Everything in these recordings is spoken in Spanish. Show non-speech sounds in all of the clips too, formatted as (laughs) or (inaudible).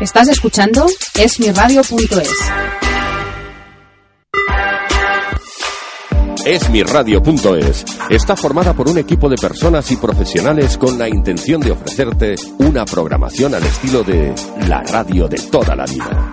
Estás escuchando esmiradio.es. Esmiradio.es está formada por un equipo de personas y profesionales con la intención de ofrecerte una programación al estilo de la radio de toda la vida.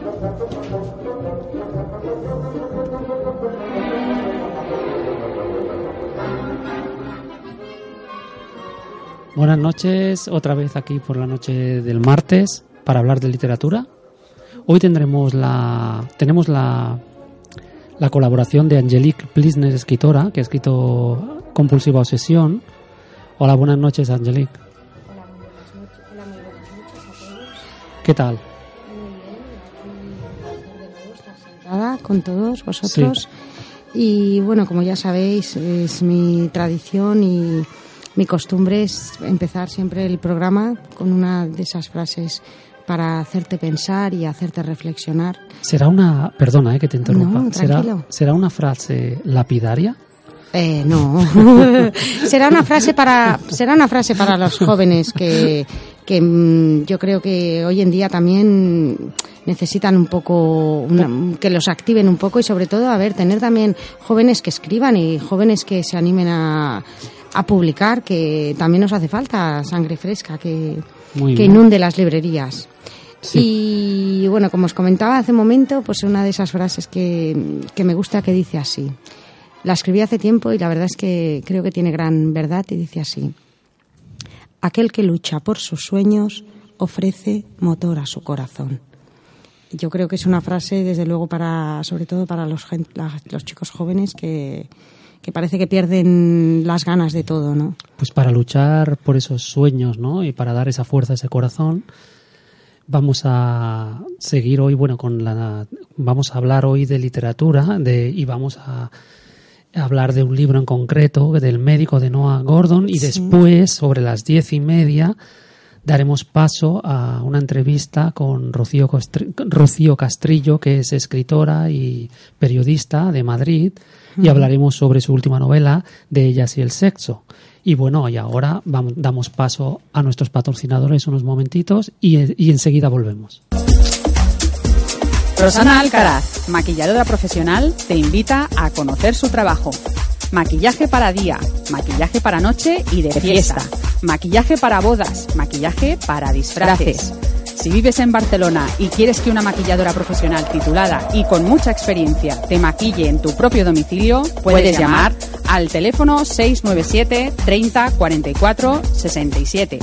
Buenas noches, otra vez aquí por la noche del martes para hablar de literatura. Hoy tendremos la tenemos la, la colaboración de Angelique Plisner, escritora, que ha escrito Compulsiva Obsesión. Hola, buenas noches, Angelique. Hola, buenas noches. Hola, muy buenas noches a todos. ¿Qué tal? Con todos vosotros. Y bueno, como ya sabéis, es mi tradición y mi costumbre es empezar siempre el programa con una de esas frases para hacerte pensar y hacerte reflexionar. ¿Será una, perdona eh, que te interrumpa, No, ¿será, tranquilo. ¿será una frase lapidaria? Eh, no. (laughs) será una frase para será una frase para los jóvenes que que mm, yo creo que hoy en día también necesitan un poco una- que los activen un poco y sobre todo a ver tener también jóvenes que escriban y jóvenes que se animen a a publicar que también nos hace falta sangre fresca que inunde las librerías. Sí. Y bueno, como os comentaba hace un momento, pues una de esas frases que, que me gusta que dice así. La escribí hace tiempo y la verdad es que creo que tiene gran verdad y dice así. Aquel que lucha por sus sueños ofrece motor a su corazón. Yo creo que es una frase, desde luego, para, sobre todo para los, los chicos jóvenes que, que parece que pierden las ganas de todo, ¿no? Pues para luchar por esos sueños, ¿no? Y para dar esa fuerza a ese corazón, vamos a seguir hoy, bueno, con la, vamos a hablar hoy de literatura, de y vamos a hablar de un libro en concreto, del médico de Noah Gordon, y Sí. después, sobre las diez y media, daremos paso a una entrevista con Rocío Castrillo, que es escritora y periodista de Madrid, y hablaremos sobre su última novela, De ellas y el sexo. Y bueno, y ahora vamos, damos paso a nuestros patrocinadores unos momentitos y, y enseguida volvemos. Rosana Alcaraz, maquilladora profesional, te invita a conocer su trabajo. Maquillaje para día, maquillaje para noche y de fiesta, maquillaje para bodas, maquillaje para disfraces. Si vives en Barcelona y quieres que una maquilladora profesional titulada y con mucha experiencia te maquille en tu propio domicilio, puedes llamar al teléfono 697 30 44 67.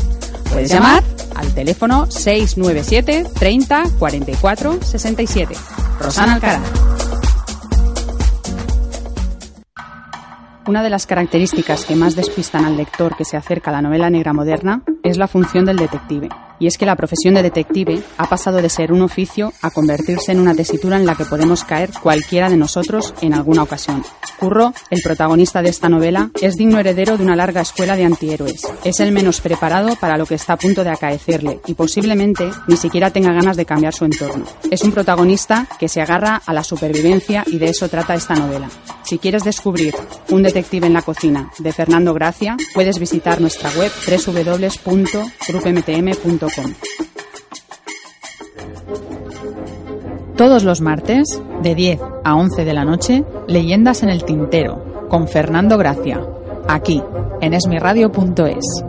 Puedes llamar al teléfono 697 30 44 67. Rosana Alcaraz. Una de las características que más despistan al lector que se acerca a la novela negra moderna es la función del detective. Y es que la profesión de detective ha pasado de ser un oficio a convertirse en una tesitura en la que podemos caer cualquiera de nosotros en alguna ocasión. Curro, el protagonista de esta novela, es digno heredero de una larga escuela de antihéroes. Es el menos preparado para lo que está a punto de acaecerle y posiblemente ni siquiera tenga ganas de cambiar su entorno. Es un protagonista que se agarra a la supervivencia y de eso trata esta novela. Si quieres descubrir Un detective en la cocina de Fernando Gracia, puedes visitar nuestra web www.grupmtm.com. Todos los martes, de 10 a 11 de la noche, Leyendas en el Tintero, con Fernando Gracia, aquí, en esmiradio.es.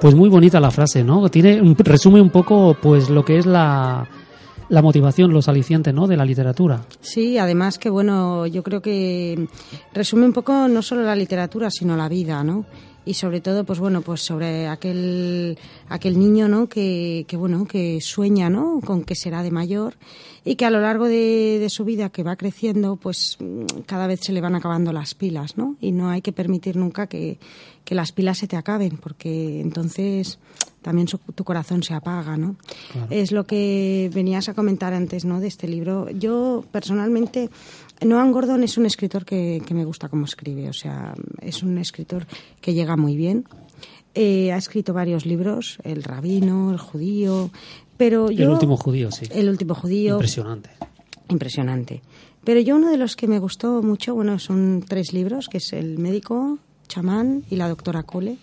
Pues muy bonita la frase, ¿no? Tiene resume un poco pues lo que es la la motivación, los alicientes, ¿no? de la literatura. Sí, además que bueno, yo creo que resume un poco no solo la literatura, sino la vida, ¿no? y sobre todo pues bueno pues sobre aquel aquel niño no que, que bueno que sueña no con que será de mayor y que a lo largo de, de, su vida que va creciendo pues cada vez se le van acabando las pilas no y no hay que permitir nunca que, que las pilas se te acaben porque entonces también tu corazón se apaga no es lo que venías a comentar antes no de este libro yo personalmente Noam Gordon es un escritor que, me gusta cómo escribe, o sea, es un escritor que llega muy bien. Eh, ha escrito varios libros, El Rabino, El Judío, pero yo... El último judío, sí. El último judío. Impresionante. Impresionante. Pero yo uno de los que me gustó mucho, bueno, son tres libros, que es El médico, chamán y la doctora Cole.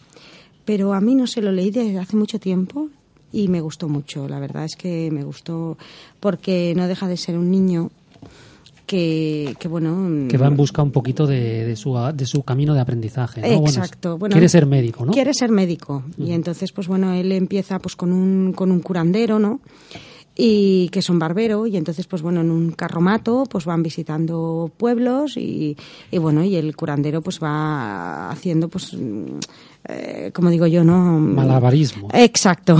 Pero a mí no se lo leí desde hace mucho tiempo y me gustó mucho. La verdad es que me gustó porque no deja de ser un niño que, bueno que va en busca un poquito de, su, de su camino de aprendizaje exacto. Bueno, quiere ser médico no quiere ser médico. Y entonces pues bueno él empieza pues con un con un curandero no y que son barbero y entonces pues bueno en un carromato pues van visitando pueblos y, y bueno y el curandero pues va haciendo pues eh, como digo yo, ¿no? Malabarismo. Exacto.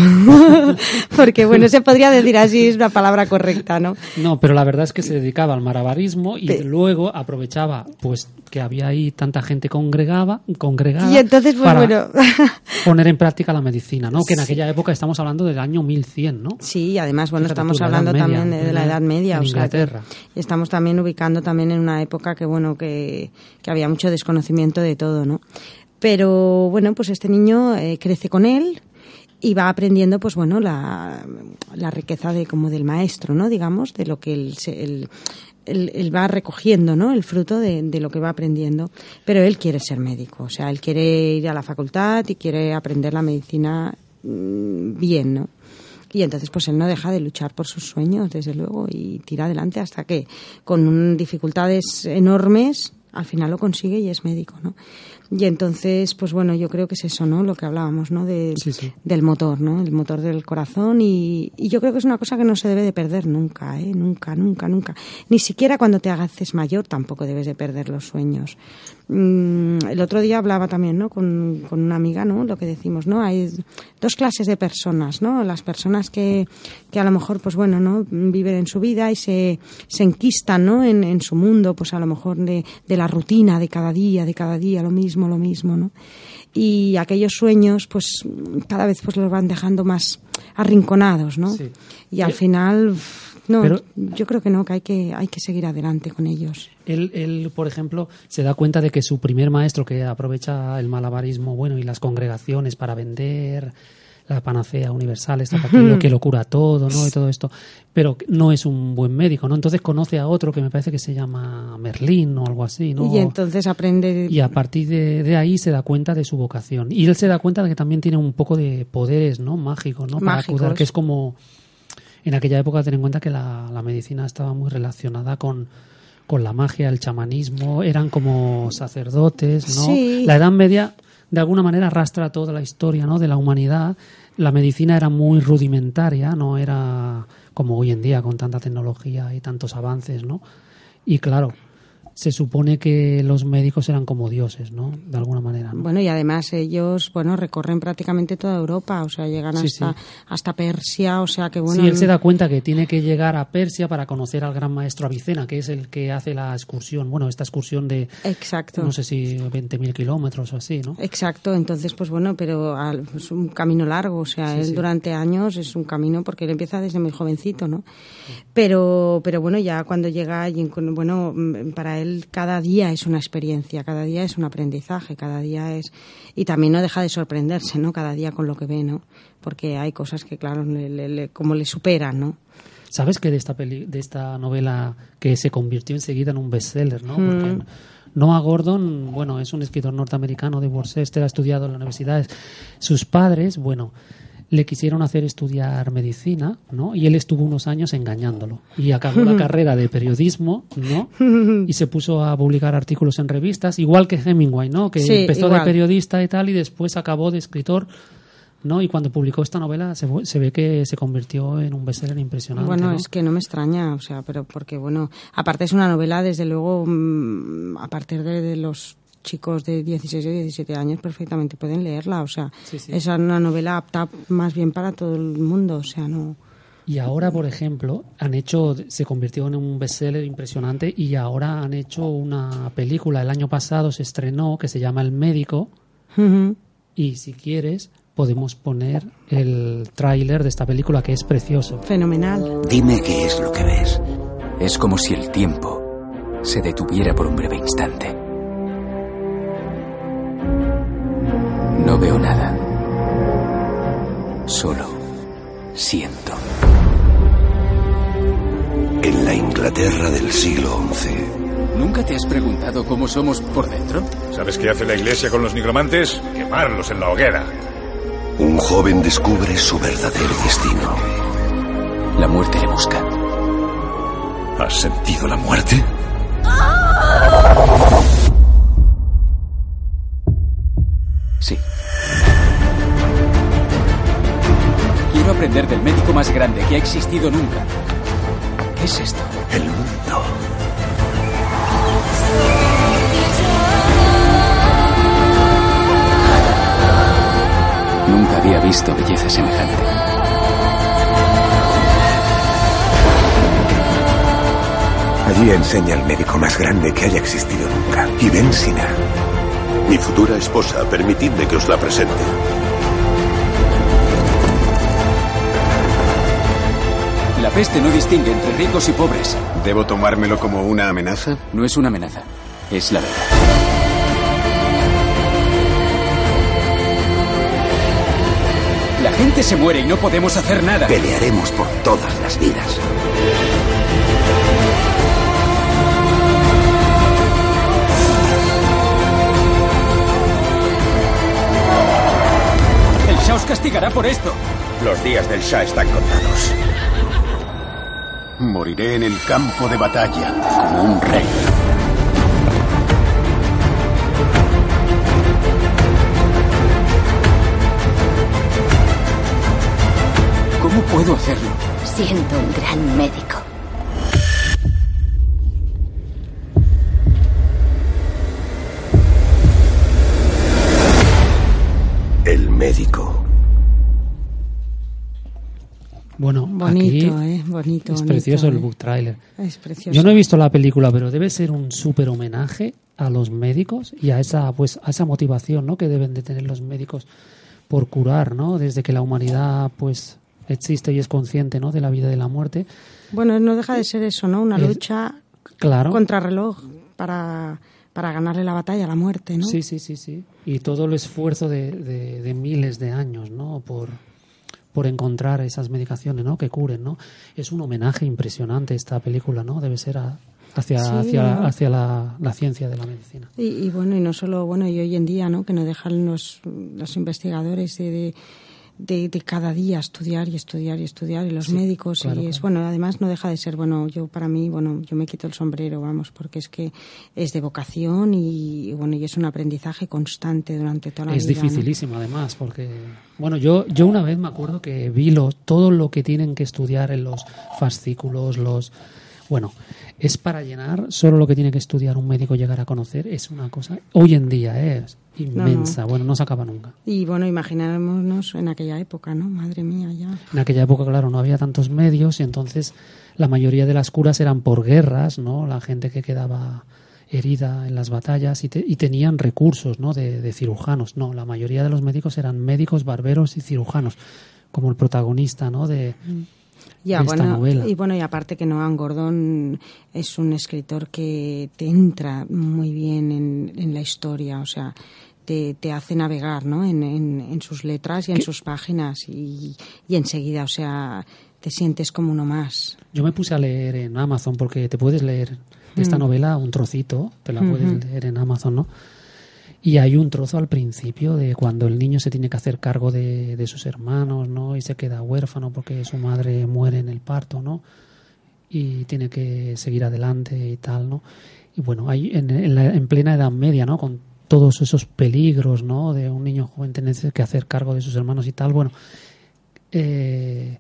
(laughs) Porque, bueno, se podría decir así, es una palabra correcta, ¿no? No, pero la verdad es que se dedicaba al malabarismo y luego aprovechaba, pues, que había ahí tanta gente congregaba, congregada. Y entonces, pues, para bueno. (laughs) poner en práctica la medicina, ¿no? Que en aquella época estamos hablando del año 1100, ¿no? Sí, y además, bueno, estamos hablando también de, la Edad Media. En Inglaterra. y estamos también ubicando también en una época que, bueno, que, que había mucho desconocimiento de todo, ¿no? Pero bueno, pues este niño eh, crece con él y va aprendiendo, pues bueno, la, la, riqueza de como del maestro, ¿no? Digamos, de lo que él, él, va recogiendo, ¿no? El fruto de, de, lo que va aprendiendo. Pero él quiere ser médico, o sea, él quiere ir a la facultad y quiere aprender la medicina mm, bien, ¿no? Y entonces, pues él no deja de luchar por sus sueños, desde luego, y tira adelante hasta que, con dificultades enormes, al final lo consigue y es médico, ¿no? Y entonces, pues bueno, yo creo que es eso, ¿no? Lo que hablábamos, ¿no? De, Del motor, ¿no? El motor del corazón y, y, yo creo que es una cosa que no se debe de perder nunca, ¿eh? Nunca, nunca, nunca. Ni siquiera cuando te haces mayor tampoco debes de perder los sueños. Mm, el otro día hablaba también, ¿no? Con, con, una amiga, ¿no? Lo que decimos, ¿no? Hay dos clases de personas, ¿no? Las personas que, que a lo mejor, pues bueno, ¿no? Viven en su vida y se, se enquistan, ¿no? En, en su mundo, pues a lo mejor de, de la rutina de cada día, de cada día, lo mismo lo mismo, ¿no? Y aquellos sueños, pues cada vez pues los van dejando más arrinconados, ¿no? Y al final, no, yo creo que no, que hay que hay que seguir adelante con ellos. Él, él, por ejemplo, se da cuenta de que su primer maestro, que aprovecha el malabarismo, bueno, y las congregaciones para vender la panacea universal, esta que (laughs) lo cura todo, ¿no? Y todo esto, pero no es un buen médico, ¿no? Entonces conoce a otro que me parece que se llama Merlín o algo así, ¿no? Y entonces aprende... Y a partir de, ahí se da cuenta de su vocación. Y él se da cuenta de que también tiene un poco de poderes, ¿no? Mágicos, ¿no? Para curar, que es como... En aquella época, ten en cuenta que la, la medicina estaba muy relacionada con con la magia, el chamanismo, eran como sacerdotes, ¿no? Sí. La Edad Media de alguna manera arrastra toda la historia ¿no? de la humanidad. La medicina era muy rudimentaria, no era como hoy en día con tanta tecnología y tantos avances, ¿no? Y claro, se supone que los médicos eran como dioses, ¿no? De alguna manera. Bueno, y además ellos, bueno, recorren prácticamente toda Europa, o sea, llegan hasta, hasta Persia, o sea que bueno. Sí, él se da cuenta que tiene que llegar a Persia para conocer al gran maestro Avicena, que es el que hace la excursión, bueno, esta excursión de. Exacto. No sé si 20.000 kilómetros o así, ¿no? Exacto, entonces, pues bueno, pero es un camino largo, o sea, él durante años es un camino porque él empieza desde muy jovencito, ¿no? Pero, pero bueno, ya cuando llega, bueno, para él cada día es una experiencia, cada día es un aprendizaje, cada día es... Y también no deja de sorprenderse, ¿no? Cada día con lo que ve, ¿no? Porque hay cosas que, claro, como le superan, ¿no? ¿Sabes que de esta, de esta novela que se convirtió enseguida en un bestseller, ¿no? Mm. Noah Gordon, bueno, es un escritor norteamericano de Worcester, ha estudiado en la universidad. Sus padres, bueno, le quisieron hacer estudiar medicina, ¿no? Y él estuvo unos años engañándolo. Y acabó la (laughs) carrera de periodismo, ¿no? Y se puso a publicar artículos en revistas, igual que Hemingway, ¿no? Que empezó de periodista y tal, y después acabó de escritor ¿no? Y cuando publicó esta novela se, ve que se convirtió en un bestseller impresionante. Bueno, ¿no? es que no me extraña, o sea, pero porque, bueno, aparte es una novela, desde luego, mm, a partir de, de los chicos de 16 o 17 años perfectamente pueden leerla, o sea, Sí, sí. es una novela apta más bien para todo el mundo, o sea, no... Y ahora, por ejemplo, han hecho, se convirtió en un bestseller impresionante y ahora han hecho una película. El año pasado se estrenó que se llama El Médico y si quieres podemos poner el tráiler de esta película que es precioso. Fenomenal. Dime qué es lo que ves. Es como si el tiempo se detuviera por un breve instante. No veo nada. Solo siento. En la Inglaterra del siglo XI, ¿Nunca te has preguntado cómo somos por dentro? ¿Sabes qué hace la iglesia con los nigromantes? Quemarlos en la hoguera. un joven descubre su verdadero destino. La muerte le busca. ¿Has sentido la muerte? Sí. Quiero aprender del médico más grande que ha existido nunca. ¿Qué es esto? El mundo. Nunca había visto belleza semejante. Allí enseña el médico más grande que haya existido nunca. Y ven Sina. Mi futura esposa, permitidme que os la presente. Peste no distingue entre ricos y pobres. ¿Debo tomármelo como una amenaza? No es una amenaza, es la verdad. La gente se muere y no podemos hacer nada. Pelearemos por todas las vidas. El Shah os castigará por esto. Los días del Shah están contados. Moriré en el campo de batalla como un rey. ¿Cómo puedo hacerlo? siendo un gran médico. El médico. Bueno, Bonito, aquí ¿eh? Bonito, es bonito, precioso el ¿eh? book trailer. Es precioso. Yo no he visto la película, pero debe ser un súper homenaje a los médicos y a esa, pues, a esa motivación ¿no? que deben de tener los médicos por curar, ¿no? Desde que la humanidad pues existe y es consciente ¿no? de la vida y de la muerte. Bueno, no deja de ser eso, ¿no? Una Es- lucha Claro. contra reloj para, para ganarle la batalla a la muerte, ¿no? Sí, sí, sí, sí. Y todo el esfuerzo de, de- de miles de años, ¿no? Por, por encontrar esas medicaciones, ¿no? Que curen, ¿no? Es un homenaje impresionante esta película, ¿no? Debe ser a- hacia, Sí, hacia, hacia la, la ciencia de la medicina. Y, y bueno, y no solo, bueno, y hoy en día, ¿no? Que no dejan los, los investigadores de, de, de- de cada día estudiar y estudiar y estudiar, y los Sí, médicos, claro, y es, claro. bueno, además no deja de ser, bueno, yo para mí, bueno, yo me quito el sombrero, vamos, porque es que es de vocación y, y bueno, y es un aprendizaje constante durante toda la Es vida. ¿no? dificilísimo además, porque bueno, yo yo una vez me acuerdo que vi lo, todo lo que tienen que estudiar en los fascículos, los bueno, es para llenar solo lo que tiene que estudiar un médico llegar a conocer, es una cosa hoy en día ¿eh? es inmensa, bueno, no se acaba nunca. Y bueno, imaginémonos en aquella época, ¿no? Madre mía, ya. En aquella época, claro, no había tantos medios y entonces la mayoría de las curas eran por guerras, ¿no? La gente que quedaba herida en las batallas y, te- y tenían recursos, ¿no? De, de cirujanos. No, la mayoría de los médicos eran médicos, barberos y cirujanos, como el protagonista, ¿no? De, Ya, de esta bueno, novela. y bueno, y aparte que Noam Gordon es un escritor que te entra muy bien en, en la historia, o sea, te, te hace navegar, ¿no? En, en, en sus letras y en sus páginas y, y enseguida, o sea, te sientes como uno más. Yo me puse a leer en Amazon porque te puedes leer de esta Mm. novela un trocito, te la puedes leer en Amazon, ¿no? Y hay un trozo al principio de cuando el niño se tiene que hacer cargo de, de sus hermanos, ¿no? Y se queda huérfano porque su madre muere en el parto, ¿no? Y tiene que seguir adelante y tal, ¿no? Y bueno, hay en, en, la- en plena Edad Media, ¿no? Con todos esos peligros, ¿no? De un niño joven tener que hacer cargo de sus hermanos y tal. Bueno, eh,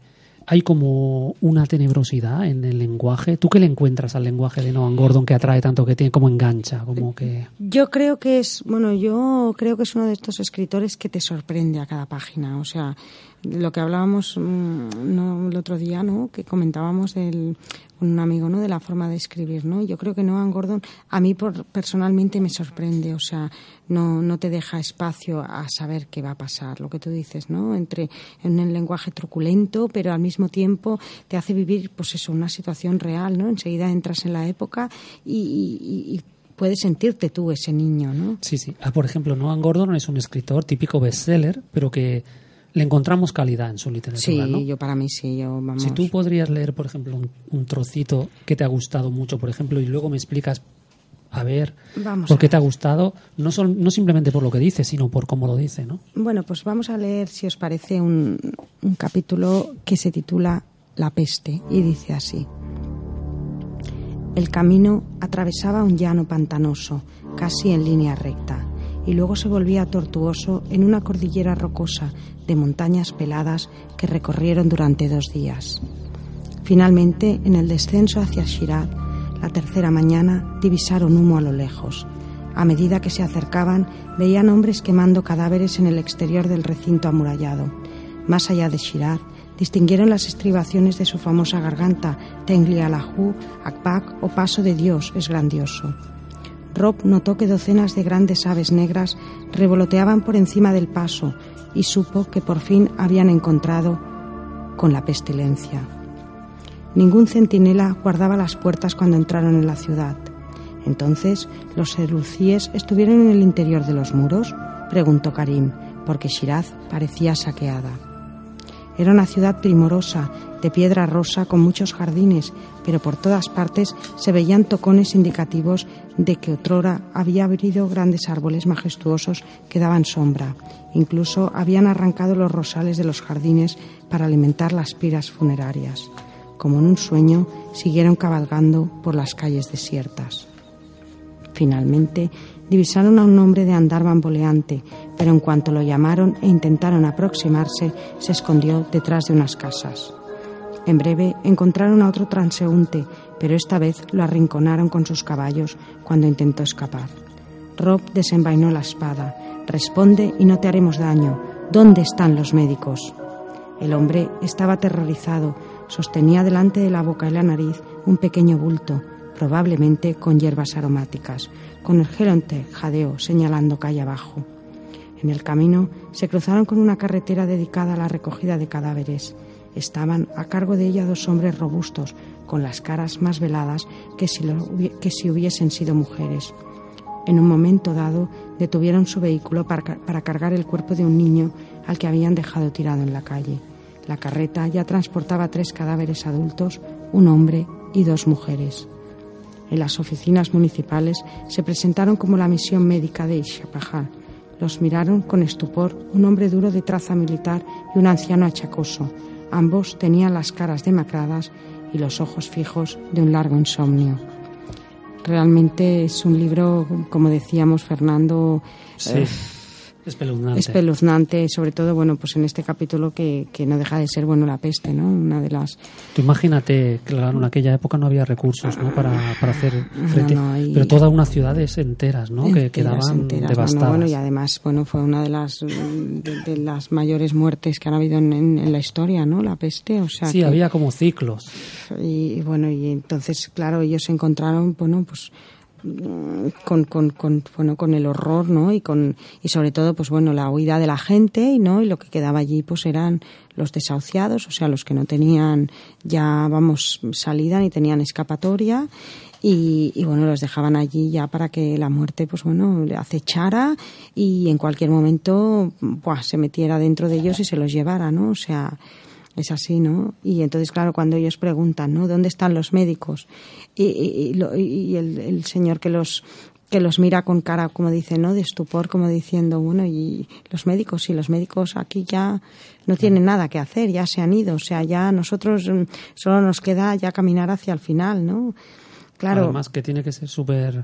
hay como una tenebrosidad en el lenguaje. ¿Tú qué le encuentras al lenguaje de Noah Gordon que atrae tanto, que tiene como engancha, como que? Yo creo que es, bueno, yo creo que es uno de estos escritores que te sorprende a cada página. O sea, lo que hablábamos mm, no, el otro día, ¿no? Que comentábamos del un amigo, ¿no? De la forma de escribir, ¿no? Yo creo que Noah Gordon a mí por, personalmente me sorprende, o sea, no, no te deja espacio a saber qué va a pasar, lo que tú dices, ¿no? Entre en un lenguaje truculento, pero al mismo tiempo te hace vivir, pues eso, una situación real, ¿no? Enseguida entras en la época y, puedes sentirte tú ese niño, ¿no? Sí, sí. Ah, por ejemplo, Noah Gordon es un escritor típico bestseller, pero que le encontramos calidad en su literatura. Sí, yo para mí sí. Yo, vamos. Si tú podrías leer, por ejemplo, un, trocito que te ha gustado mucho, por ejemplo, y luego me explicas, a ver, por qué te ha gustado, no, son, no simplemente por lo que dice, sino por cómo lo dice, ¿no? Bueno, pues vamos a leer, si os parece, un, un capítulo que se titula La peste y dice así. El camino atravesaba un llano pantanoso, casi en línea recta y luego se volvía tortuoso en una cordillera rocosa de montañas peladas que recorrieron durante dos días. Finalmente, en el descenso hacia Shiraz, la tercera mañana, divisaron humo a lo lejos. A medida que se acercaban, veían hombres quemando cadáveres en el exterior del recinto amurallado. Más allá de Shiraz, distinguieron las estribaciones de su famosa garganta, Tengli Alahu, Akbak o Paso de Dios es grandioso. Rob notó que docenas de grandes aves negras revoloteaban por encima del paso y supo que por fin habían encontrado con la pestilencia. Ningún centinela guardaba las puertas cuando entraron en la ciudad. Entonces, ¿los seducíes estuvieron en el interior de los muros? preguntó Karim, porque Shiraz parecía saqueada. Era una ciudad primorosa, de piedra rosa, con muchos jardines, pero por todas partes se veían tocones indicativos de que otrora había habido grandes árboles majestuosos que daban sombra. Incluso habían arrancado los rosales de los jardines para alimentar las piras funerarias. Como en un sueño, siguieron cabalgando por las calles desiertas. Finalmente, divisaron a un hombre de andar bamboleante, pero en cuanto lo llamaron e intentaron aproximarse, se escondió detrás de unas casas. En breve encontraron a otro transeúnte, pero esta vez lo arrinconaron con sus caballos cuando intentó escapar. Rob desenvainó la espada. Responde y no te haremos daño. ¿Dónde están los médicos? El hombre estaba aterrorizado. Sostenía delante de la boca y la nariz un pequeño bulto, probablemente con hierbas aromáticas. Con el gelonte jadeó, señalando calle abajo. En el camino se cruzaron con una carretera dedicada a la recogida de cadáveres. Estaban a cargo de ella dos hombres robustos, con las caras más veladas que si, hubiesen sido mujeres. En un momento dado detuvieron su vehículo para, para cargar el cuerpo de un niño al que habían dejado tirado en la calle. La carreta ya transportaba tres cadáveres adultos, un hombre y dos mujeres en las oficinas municipales se presentaron como la misión médica de Ishapajal. Los miraron con estupor un hombre duro de traza militar y un anciano achacoso. Ambos tenían las caras demacradas y los ojos fijos de un largo insomnio. Realmente es un libro, como decíamos, Fernando, sí. Eh, Espeluznante. Espeluznante, sobre todo, bueno, pues en este capítulo que, que, no deja de ser, bueno, la peste, ¿no? Una de las... Tú imagínate, claro, en aquella época no había recursos, ¿no? Para, para hacer frente... Pero todas unas ciudades enteras, ¿no? que quedaban devastadas. Bueno, y además, bueno, fue una de las, de, las mayores muertes que han habido en, en, la historia, ¿no? La peste, o sea... Sí, había como ciclos. Y, y bueno, y entonces, claro, ellos se encontraron, bueno, pues con, con, con, bueno, con el horror, ¿no? Y, con, y sobre todo, pues bueno, la huida de la gente, y ¿no? Y lo que quedaba allí, pues eran los desahuciados, o sea, los que no tenían ya, vamos, salida ni tenían escapatoria. Y, bueno, los dejaban allí ya para que la muerte, pues bueno, le acechara y en cualquier momento, buah, se metiera dentro de ellos y se los llevara, ¿no? O sea, es así, ¿no? Y entonces, claro, cuando ellos preguntan, ¿no? ¿Dónde están los médicos? Y, y, el, señor que los que los mira con cara, como dice, ¿no? De estupor, como diciendo, bueno, y los médicos, sí, los médicos aquí ya no tienen nada que hacer, ya se han ido, o sea, ya nosotros mm, solo nos queda ya caminar hacia el final, ¿no? Claro. Además que tiene que ser súper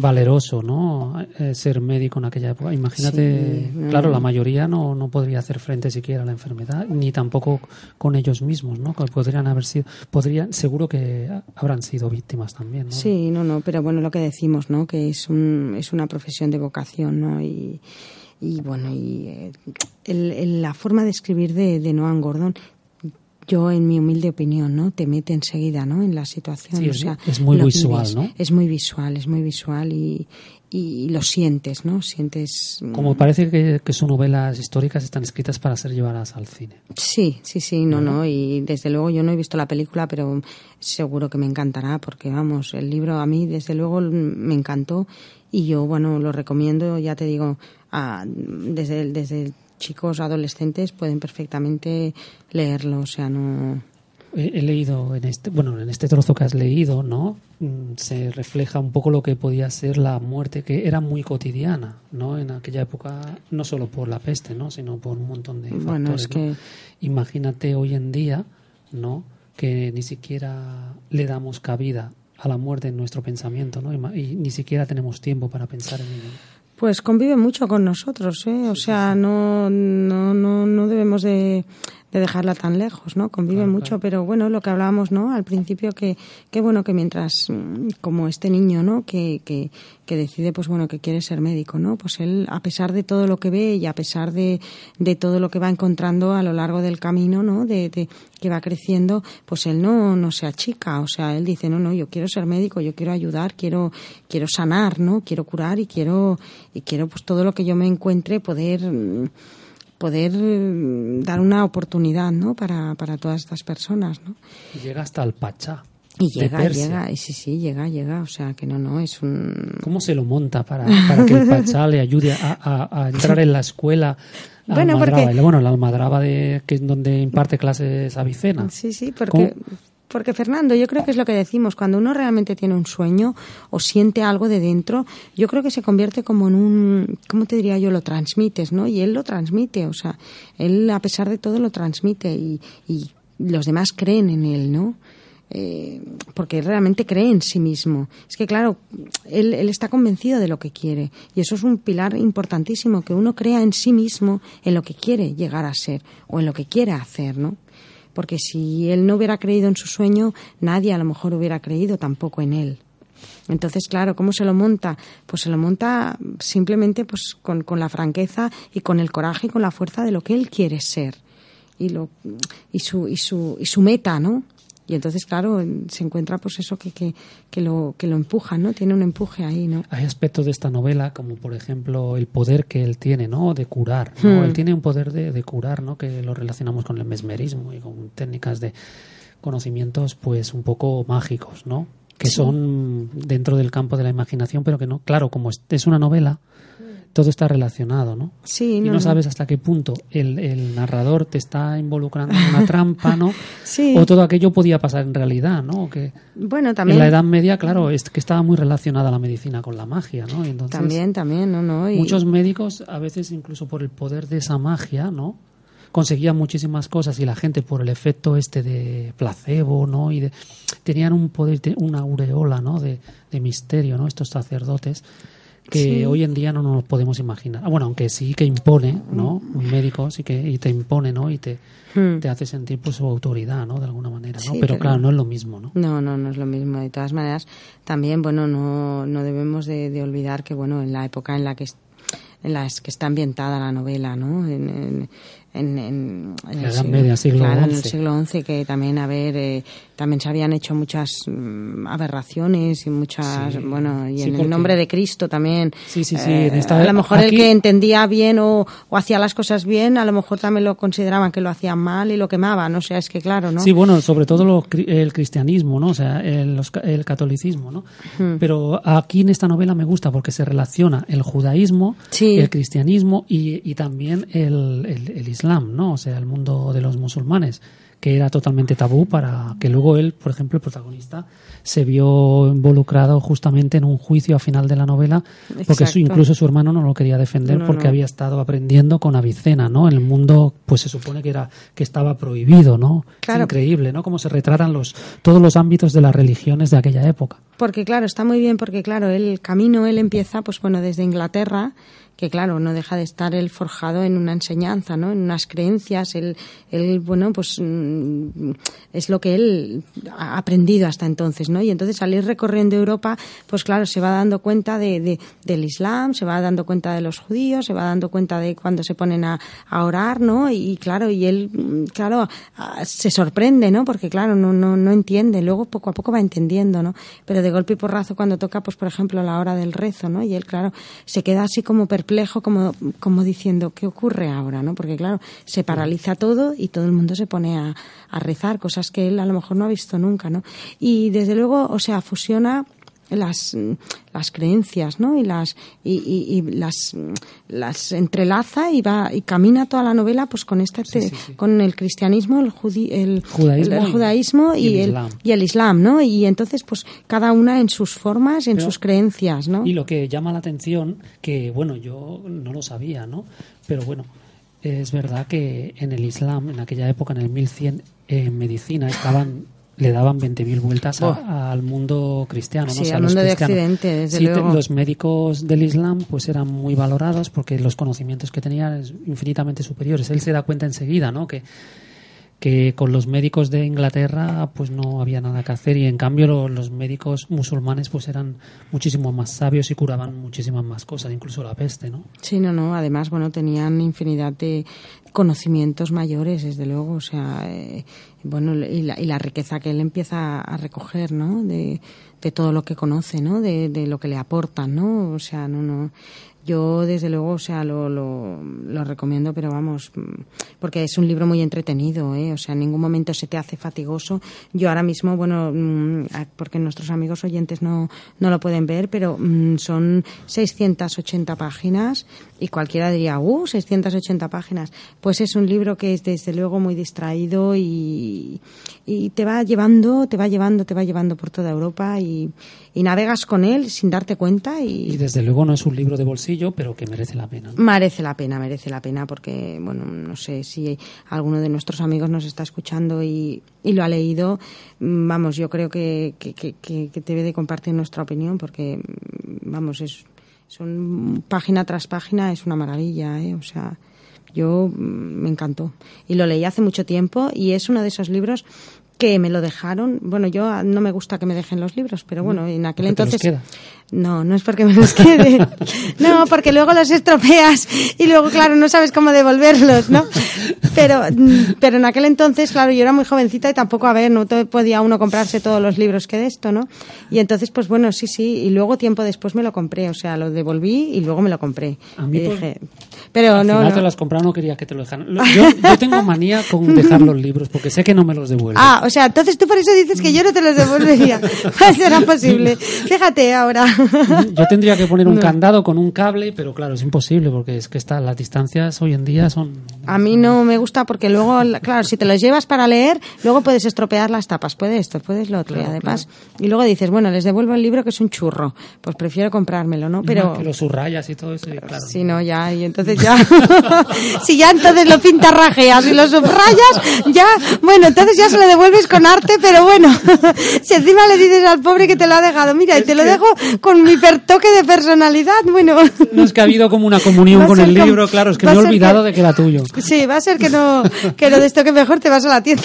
valeroso, ¿no? Eh, ser médico en aquella época. Imagínate, Sí, claro, la mayoría no, no podría hacer frente siquiera a la enfermedad, ni tampoco con ellos mismos, ¿no? Podrían haber sido, podrían, seguro que habrán sido víctimas también, ¿no? Sí, no, no, pero bueno, lo que decimos, ¿no? Que es, un, es una profesión de vocación, ¿no? Y, y bueno, y eh, el- el- la forma de escribir de, de Noam Gordon, yo en mi humilde opinión, ¿no? Te mete enseguida, ¿no? En la situación, Sí, o sea, es muy visual. ¿no? Es muy visual, es muy visual y, y lo sientes, ¿no? Sientes... mm, Como parece que, que sus novelas históricas están escritas para ser llevadas al cine. Sí, sí, sí, no, no, y desde luego yo no he visto la película, pero seguro que me encantará, porque vamos, el libro a mí desde luego me encantó y yo, bueno, lo recomiendo, ya te digo, a- desde, desde chicos, adolescentes pueden perfectamente leerlo, o sea, no... He, leído en este, bueno, en este trozo que has leído, ¿no? Mm, Se refleja un poco lo que podía ser la muerte, que era muy cotidiana, ¿no? En aquella época, no solo por la peste, ¿no? Sino por un montón de Bueno, factores, es que- ¿no? Imagínate hoy en día, ¿no? Que ni siquiera le damos cabida a la muerte en nuestro pensamiento, ¿no? Y ni siquiera tenemos tiempo para pensar en ello. Pues convive mucho con nosotros, ¿eh? O sea, no, no, no, no debemos de, de dejarla tan lejos, ¿no? Convive Claro, mucho, claro. pero bueno, lo que hablábamos, ¿no? Al principio que, que bueno, que mientras, mm, como este niño, ¿no? Que, que, que decide, pues bueno, que quiere ser médico, ¿no? Pues él, a pesar de todo lo que ve y a pesar de, de todo lo que va encontrando a lo largo del camino, ¿no? De, de- que va creciendo, pues él no, no se achica, o sea, él dice, no, no, yo quiero ser médico, yo quiero ayudar, quiero, quiero sanar, ¿no? Quiero curar y quiero, y quiero pues todo lo que yo me encuentre poder, mm, poder mm, dar una oportunidad, ¿no? Para, para todas estas personas, ¿no? Y llega hasta el Pachá. Y llega, llega, y sí, sí, llega, llega, o sea, que no, no, es un... ¿Cómo se lo monta para, para que el Pachá le ayude a, a- a entrar en la escuela? Bueno, Almadraba? porque- Bueno, la Almadraba de, que es donde imparte clases Avicena. Sí, sí, porque, ¿Cómo? Porque Fernando, yo creo que es lo que decimos, cuando uno realmente tiene un sueño o siente algo de dentro, yo creo que se convierte como en un, ¿cómo te diría yo? Lo transmites, ¿no? Y él lo transmite, o sea, él a pesar de todo lo transmite y, y los demás creen en él, ¿no? Eh, porque él realmente cree en sí mismo. Es que, claro, él, él está convencido de lo que quiere. Y eso es un pilar importantísimo, que uno crea en sí mismo, en lo que quiere llegar a ser o en lo que quiere hacer, ¿no? Porque si él no hubiera creído en su sueño, nadie a lo mejor hubiera creído tampoco en él. Entonces, claro, ¿cómo se lo monta? Pues se lo monta simplemente pues, con, con la franqueza y con el coraje y con la fuerza de lo que él quiere ser y, lo, y, su, y, su, y su meta, ¿no? Y entonces, claro, se encuentra pues eso que, que, que, lo, que lo empuja, ¿no? Tiene un empuje ahí, ¿no? Hay aspectos de esta novela, como por ejemplo el poder que él tiene, ¿no? De curar, ¿no? Hmm. Él tiene un poder de, de curar, ¿no? Que lo relacionamos con el mesmerismo y con técnicas de conocimientos, pues un poco mágicos, ¿no? Que Sí. son dentro del campo de la imaginación, pero que no, claro, como es, es una novela, todo está relacionado, ¿no? Sí, y no, sabes hasta qué punto el, el narrador te está involucrando en una trampa, ¿no? (laughs) Sí. O todo aquello podía pasar en realidad, ¿no? Que Bueno, también. en la Edad Media, claro, es que estaba muy relacionada la medicina con la magia, ¿no? Y entonces, También, también, no, no. y- muchos médicos, a veces incluso por el poder de esa magia, ¿no? Conseguían muchísimas cosas y la gente por el efecto este de placebo, ¿no? Y de, tenían un poder, una aureola, ¿no? De, de misterio, ¿no? Estos sacerdotes que Sí. hoy en día no nos podemos imaginar. Ah, Bueno, aunque sí que impone, ¿no? Un médico sí que y te impone, ¿no? Y te, Hmm. te hace sentir pues su autoridad, ¿no? De alguna manera, ¿no? Sí, pero pero- claro, no es lo mismo, ¿no? No, no, no es lo mismo. De todas maneras, también, bueno, no, no debemos de, de olvidar que, bueno, en la época en la que en las que está ambientada la novela, ¿no? En, en, en, en- en La Edad Media, siglo claro, en el siglo XI, que también, a ver, eh, también se habían hecho muchas mm, aberraciones y muchas, Sí. bueno, y Sí, en porque- el nombre de Cristo también. Sí, sí, sí, eh, esta- a lo mejor el aquí- que entendía bien o, o hacía las cosas bien, a lo mejor también lo consideraban que lo hacían mal y lo quemaban. O sea, es que claro, ¿no? Sí, bueno, sobre todo lo el cristianismo, ¿no? O sea, el, los el catolicismo, ¿no? Hmm. Pero aquí en esta novela me gusta porque se relaciona el judaísmo, Sí. el cristianismo y, y también el, el- el islam, ¿no? O sea, el mundo de los musulmanes, que era totalmente tabú para que luego él, por ejemplo, el protagonista, se vio involucrado justamente en un juicio a final de la novela, porque su, incluso su hermano no lo quería defender porque había estado aprendiendo con Avicena, ¿no? El mundo, pues se supone que era que estaba prohibido, ¿no? Es increíble, ¿no? Cómo se retratan los todos los ámbitos de las religiones de aquella época. Porque claro, está muy bien porque claro, el camino él empieza pues bueno, desde Inglaterra que claro, no deja de estar él forjado en una enseñanza, ¿no? En unas creencias, él, él bueno, pues mm, es lo que él ha aprendido hasta entonces, ¿no? Y entonces al ir recorriendo Europa, pues claro, se va dando cuenta de, del Islam, se va dando cuenta de los judíos, se va dando cuenta de cuando se ponen a, a orar, ¿no? Y, claro, y él, mm, claro, se sorprende, ¿no? Porque claro, no, no, no entiende, luego poco a poco va entendiendo, ¿no? Pero de golpe y porrazo cuando toca, pues por ejemplo, la hora del rezo, ¿no? Y él, claro, se queda así como perplejo como, como diciendo, ¿qué ocurre ahora? ¿no? Porque claro, se paraliza todo y todo el mundo se pone a, a rezar, cosas que él a lo mejor no ha visto nunca, ¿no? Y desde luego, o sea, fusiona las, las creencias, ¿no? Y las y, y, las las entrelaza y va y camina toda la novela pues con este con el cristianismo, el, el, judaísmo, y, el, y el islam, ¿no? Y entonces pues cada una en sus formas, en sus creencias, ¿no? Y lo que llama la atención que bueno, yo no lo sabía, ¿no? Pero bueno, es verdad que en el islam en aquella época en el 1100 en medicina estaban le daban 20.000 vueltas al mundo cristiano. Sí, al mundo de Occidente, desde luego. Los médicos del Islam pues eran muy valorados porque los conocimientos que tenían eran infinitamente superiores. Él se da cuenta enseguida, ¿no? Que que con los médicos de Inglaterra pues no había nada que hacer y en cambio los médicos musulmanes pues eran muchísimo más sabios y curaban muchísimas más cosas, incluso la peste, ¿no? Sí, no, no, además, bueno, tenían infinidad de conocimientos mayores, desde luego, o sea, eh, bueno, y la, y la, riqueza que él empieza a recoger, ¿no? De, de todo lo que conoce, ¿no? De, de lo que le aportan, ¿no? O sea, no, no, yo, desde luego, o sea, lo, lo, lo, recomiendo, pero vamos, porque es un libro muy entretenido, ¿eh? O sea, en ningún momento se te hace fatigoso. Yo ahora mismo, bueno, mm, porque nuestros amigos oyentes no, no lo pueden ver, pero mm, son 680 páginas y cualquiera diría, uh, 680 páginas. Pues es un libro que es, desde luego, muy distraído y, y te va llevando, te va llevando, te va llevando por toda Europa y, y navegas con él sin darte cuenta. Y... y desde luego no es un libro de bolsillo, pero que merece la pena. Merece la pena, merece la pena, porque, bueno, no sé si alguno de nuestros amigos nos está escuchando y, y lo ha leído. Mm, vamos, yo creo que, que, que, que debe de compartir nuestra opinión, porque, mm, vamos, es, son página tras página, es una maravilla, ¿eh? O sea, yo mm, me encantó. Y lo leí hace mucho tiempo y es uno de esos libros que me lo dejaron. Bueno, yo no me gusta que me dejen los libros, pero bueno, en aquel entonces. No, no es porque me los quede. No, porque luego los estropeas y luego, claro, no sabes cómo devolverlos, ¿no? Pero, pero en aquel entonces, claro, yo era muy jovencita y tampoco, a ver, no podía uno comprarse todos los libros que de esto, ¿no? Y entonces, pues bueno, sí, sí. Y luego, tiempo después me lo compré. O sea, lo devolví y luego me lo compré. A mí, y dije, pero al no. Final te los comprado, no quería que te lo dejaran. Yo, yo tengo manía con (laughs) dejar los libros porque sé que no me los devuelven. Ah, o sea, entonces tú por eso dices que yo no te los devolvería. (laughs) Será posible. Fíjate ahora. (laughs) Yo tendría que poner un candado con un cable, pero claro, es imposible porque es que está, las distancias hoy en día son... A mí no me gusta porque luego, claro, si te los llevas para leer, luego puedes estropear las tapas. Puedes esto, puedes lo otro. y además, y luego dices, bueno, les devuelvo el libro que es un churro. Pues prefiero comprármelo, ¿no? Pero... que lo subrayas y todo eso, claro. Sí, no, ya, y entonces ya... (laughs) si ya entonces lo pintarrajeas y lo subrayas, ya, bueno, entonces ya se lo devuelves con arte, pero bueno, (laughs) si encima le dices al pobre que te lo ha dejado, mira, y te lo dejo con mi toque de personalidad, bueno. No es que ha habido como una comunión con el libro, claro, es que me he olvidado de que era tuyo. Sí, va a ser que no, que lo de esto que mejor te vas a la tienda.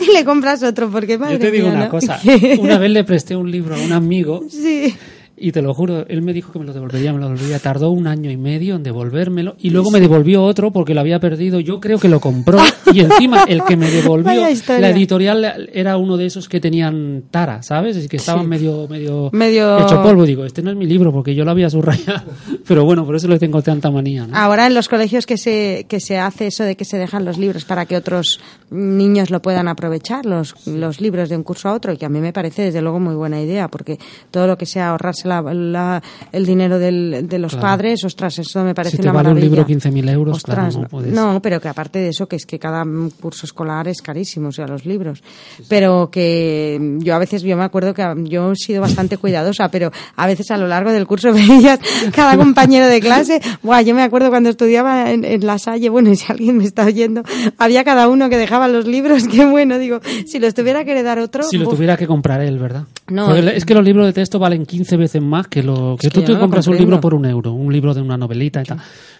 y le compras otro, porque madre Yo te digo una cosa, (laughs) una vez le presté un libro a un amigo. Sí y te lo juro, él me dijo que me lo devolvería, me lo devolvería. Tardó un año y medio en devolvérmelo y luego me devolvió otro porque lo había perdido. Yo creo que lo compró y encima el que me (laughs) devolvió, la editorial era uno de esos que tenían tara, ¿sabes? Es que estaban medio, medio, medio hecho polvo. Digo, este no es mi libro porque yo lo había subrayado. (laughs) Pero bueno, por eso le tengo tanta manía. Ahora en los colegios que se, que se hace eso de que se dejan los libros para que otros niños lo puedan aprovechar, los, los libros de un curso a otro, y que a mí me parece desde luego muy buena idea porque todo lo que sea ahorrarse la- la- el dinero del- de los Claro. padres, ostras, eso me parece Si te una vale un maravilla. libro 15.000 euros, Ostras, claro, no puedes. no, pero que aparte de eso, que es que cada curso escolar es carísimo, o sea, los libros. Pero que yo a veces, yo me acuerdo que yo he sido bastante (laughs) cuidadosa, pero a veces a lo largo del curso (laughs) veías cada compañero de clase. Buah, yo me acuerdo cuando estudiaba en, en la Salle, bueno, y si alguien me está oyendo, había cada uno que dejaba los libros, (laughs) qué bueno, digo, si los tuviera que heredar otro. Si lo tuviera que comprar él, ¿verdad? No, Porque eh, es que los libros de texto valen 15 veces más que lo que Es tú que te no lo compras un libro por un euro, un libro de una novelita y tal.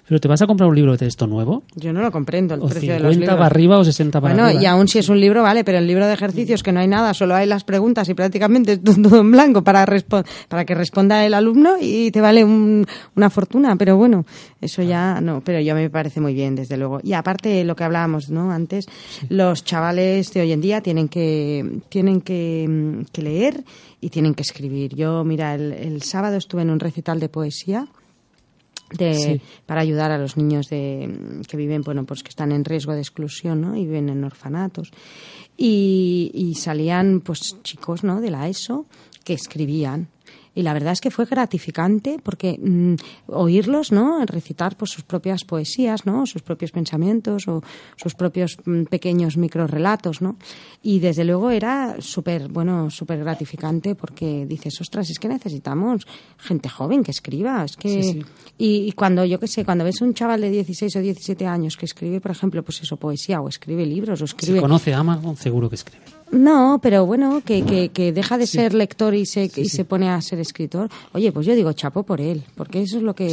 Pero te vas a comprar un libro de texto nuevo, Yo no lo comprendo el o precio de los 50 libros. para arriba o 60 para Bueno, arriba. y aún si es un libro, vale, pero el libro de ejercicios que no hay nada, solo hay las preguntas y prácticamente es (laughs) todo en blanco para, para que responda el alumno y te vale un- una fortuna. Pero bueno, eso ya no, pero ya me parece muy bien, desde luego. Y aparte, lo que hablábamos ¿no? antes, los chavales de hoy en día tienen que, tienen que, mm, que leer y tienen que escribir. Yo, mira, el, el sábado estuve en un recital de poesía de, Sí. para ayudar a los niños de, que viven, bueno, pues que están en riesgo de exclusión, ¿no? Y viven en orfanatos. Y, y salían, pues, chicos, ¿no? De la ESO que escribían. Y la verdad es que fue gratificante porque mm, oírlos, ¿no? Recitar pues sus propias poesías, ¿no? Sus propios pensamientos o sus propios mm, pequeños microrelatos, ¿no? Y desde luego era súper, bueno, súper gratificante porque dices, ostras, es que necesitamos gente joven que escriba, es que... Sí, sí. Y, y cuando, yo qué sé, cuando ves un chaval de 16 o 17 años que escribe, por ejemplo, pues eso, poesía o escribe libros o Si escribe... conoce a Amazon, seguro que escribe. No, pero bueno, que, que, que deja de ser lector y, se, y se pone a ser escritor. Oye, pues yo digo chapo por él, porque eso es lo que...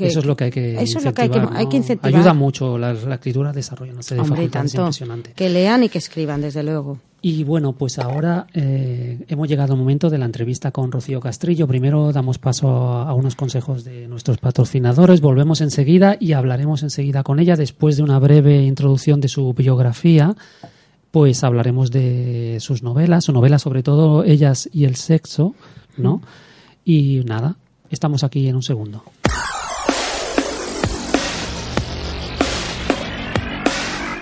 Eso es lo que hay que eso es lo que hay que- incentivar, hay que ¿no? incentivar. Ayuda mucho la, la escritura, desarrolla una serie de Hombre, y facultades tanto. impresionante. Que lean y que escriban, desde luego. Y bueno, pues ahora eh, hemos llegado al momento de la entrevista con Rocío Castrillo. Primero damos paso a unos consejos de nuestros patrocinadores, volvemos enseguida y hablaremos enseguida con ella después de una breve introducción de su biografía. Pues hablaremos de sus novelas, su novela sobre todo Ellas y el sexo, ¿no? Y nada, estamos aquí en un segundo.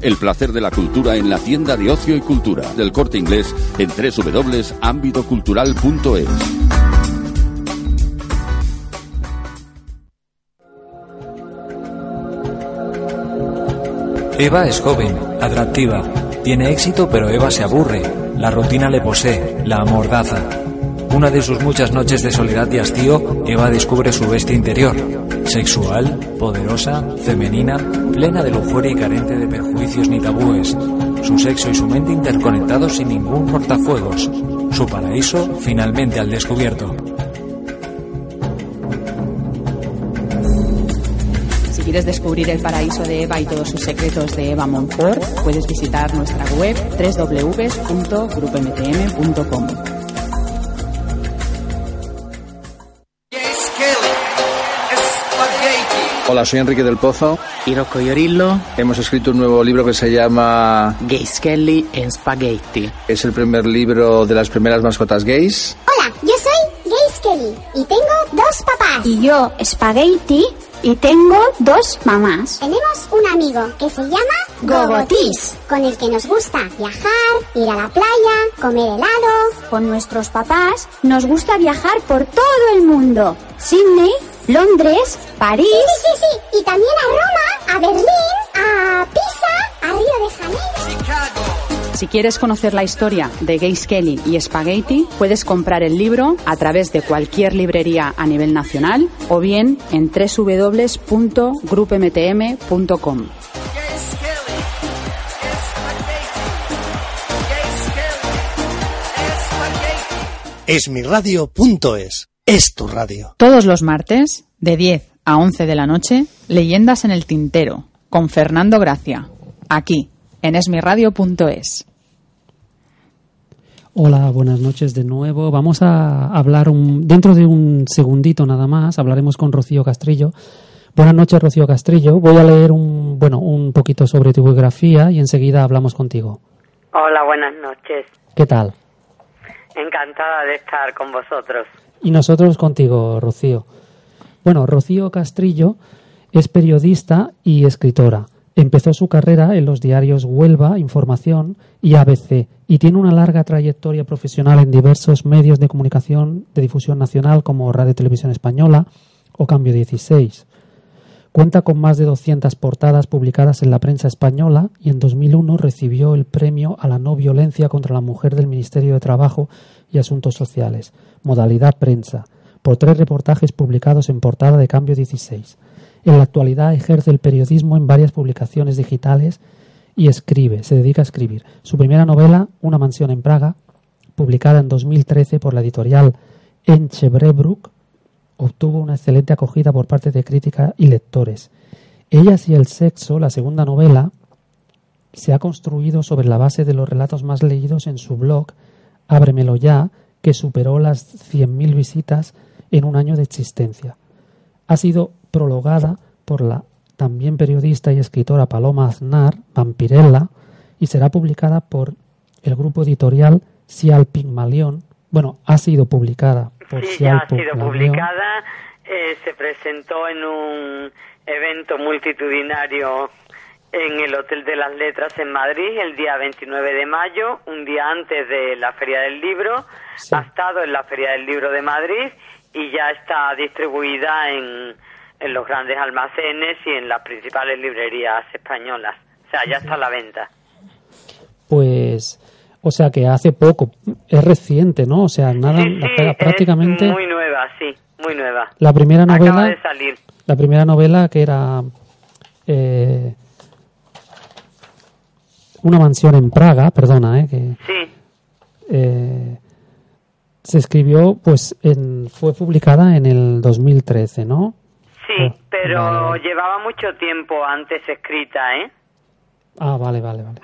El placer de la cultura en la tienda de ocio y cultura del corte inglés en www.ámbitocultural.es. Eva es joven, atractiva, tiene éxito pero Eva se aburre, la rutina le posee, la amordaza. Una de sus muchas noches de soledad y hastío, Eva descubre su bestia interior, sexual, poderosa, femenina, plena de lujuria y carente de perjuicios ni tabúes. Su sexo y su mente interconectados sin ningún cortafuegos. Su paraíso finalmente al descubierto. Si quieres descubrir el paraíso de Eva y todos sus secretos de Eva Monfort, puedes visitar nuestra web www.grupomtm.com. Hola, soy Enrique del Pozo. Y Rocco Iorillo. Hemos escrito un nuevo libro que se llama Gay Skelly en Spaghetti. Es el primer libro de las primeras mascotas gays. Hola, yo soy Grace Kelly y tengo dos papás. Y yo, Spaghetti, y tengo dos mamás. Tenemos un amigo que se llama Gogotis. con el que nos gusta viajar, ir a la playa, comer helado. Con nuestros papás nos gusta viajar por todo el mundo. Sydney, Londres, París. Sí, sí, sí, sí. Y también a Roma, a Berlín, a Pisa, a Río de Janeiro. Si quieres conocer la historia de Gay Kelly y Spaghetti, puedes comprar el libro a través de cualquier librería a nivel nacional o bien en www.grupmtm.com. Esmiradio.es es tu radio. Todos los martes, de 10 a 11 de la noche, Leyendas en el Tintero, con Fernando Gracia, aquí, en esmiradio.es. Hola, buenas noches de nuevo. Vamos a hablar un, dentro de un segundito nada más. Hablaremos con Rocío Castrillo. Buenas noches, Rocío Castrillo. Voy a leer un, bueno, un poquito sobre tu biografía y enseguida hablamos contigo. Hola, buenas noches. ¿Qué tal? Encantada de estar con vosotros. Y nosotros contigo, Rocío. Bueno, Rocío Castrillo es periodista y escritora. Empezó su carrera en los diarios Huelva, Información y ABC y tiene una larga trayectoria profesional en diversos medios de comunicación de difusión nacional como Radio Televisión Española o Cambio 16. Cuenta con más de 200 portadas publicadas en la prensa española y en 2001 recibió el premio a la no violencia contra la mujer del Ministerio de Trabajo y Asuntos Sociales, modalidad prensa, por tres reportajes publicados en portada de Cambio 16. En la actualidad ejerce el periodismo en varias publicaciones digitales y escribe, se dedica a escribir. Su primera novela, Una mansión en Praga, publicada en 2013 por la editorial Enchebrebruk, obtuvo una excelente acogida por parte de crítica y lectores. Ellas y el sexo, la segunda novela, se ha construido sobre la base de los relatos más leídos en su blog Ábremelo ya, que superó las 100.000 visitas en un año de existencia. Ha sido prologada por la también periodista y escritora Paloma Aznar, Vampirella, y será publicada por el grupo editorial Sial Pigmalión. Bueno, ha sido publicada por Sí, Sial ya ha sido publicada. eh, se presentó en un evento multitudinario en el Hotel de las Letras en Madrid el día 29 de mayo, un día antes de la Feria del Libro. Ha estado en la Feria del Libro de Madrid y ya está distribuida en, en los grandes almacenes y en las principales librerías españolas. O sea, ya está a la venta. Pues, o sea que hace poco, es reciente, ¿no? O sea, nada, la- prácticamente Es muy nueva, sí, muy nueva. la primera Acaba novela, de salir. la primera novela que era eh, una mansión en Praga, perdona, eh, que Sí, eh, se escribió, pues, en, fue publicada en el 2013, ¿no? sí, Oh, pero vale, llevaba mucho tiempo antes escrita, ¿eh? Ah, vale, vale, vale.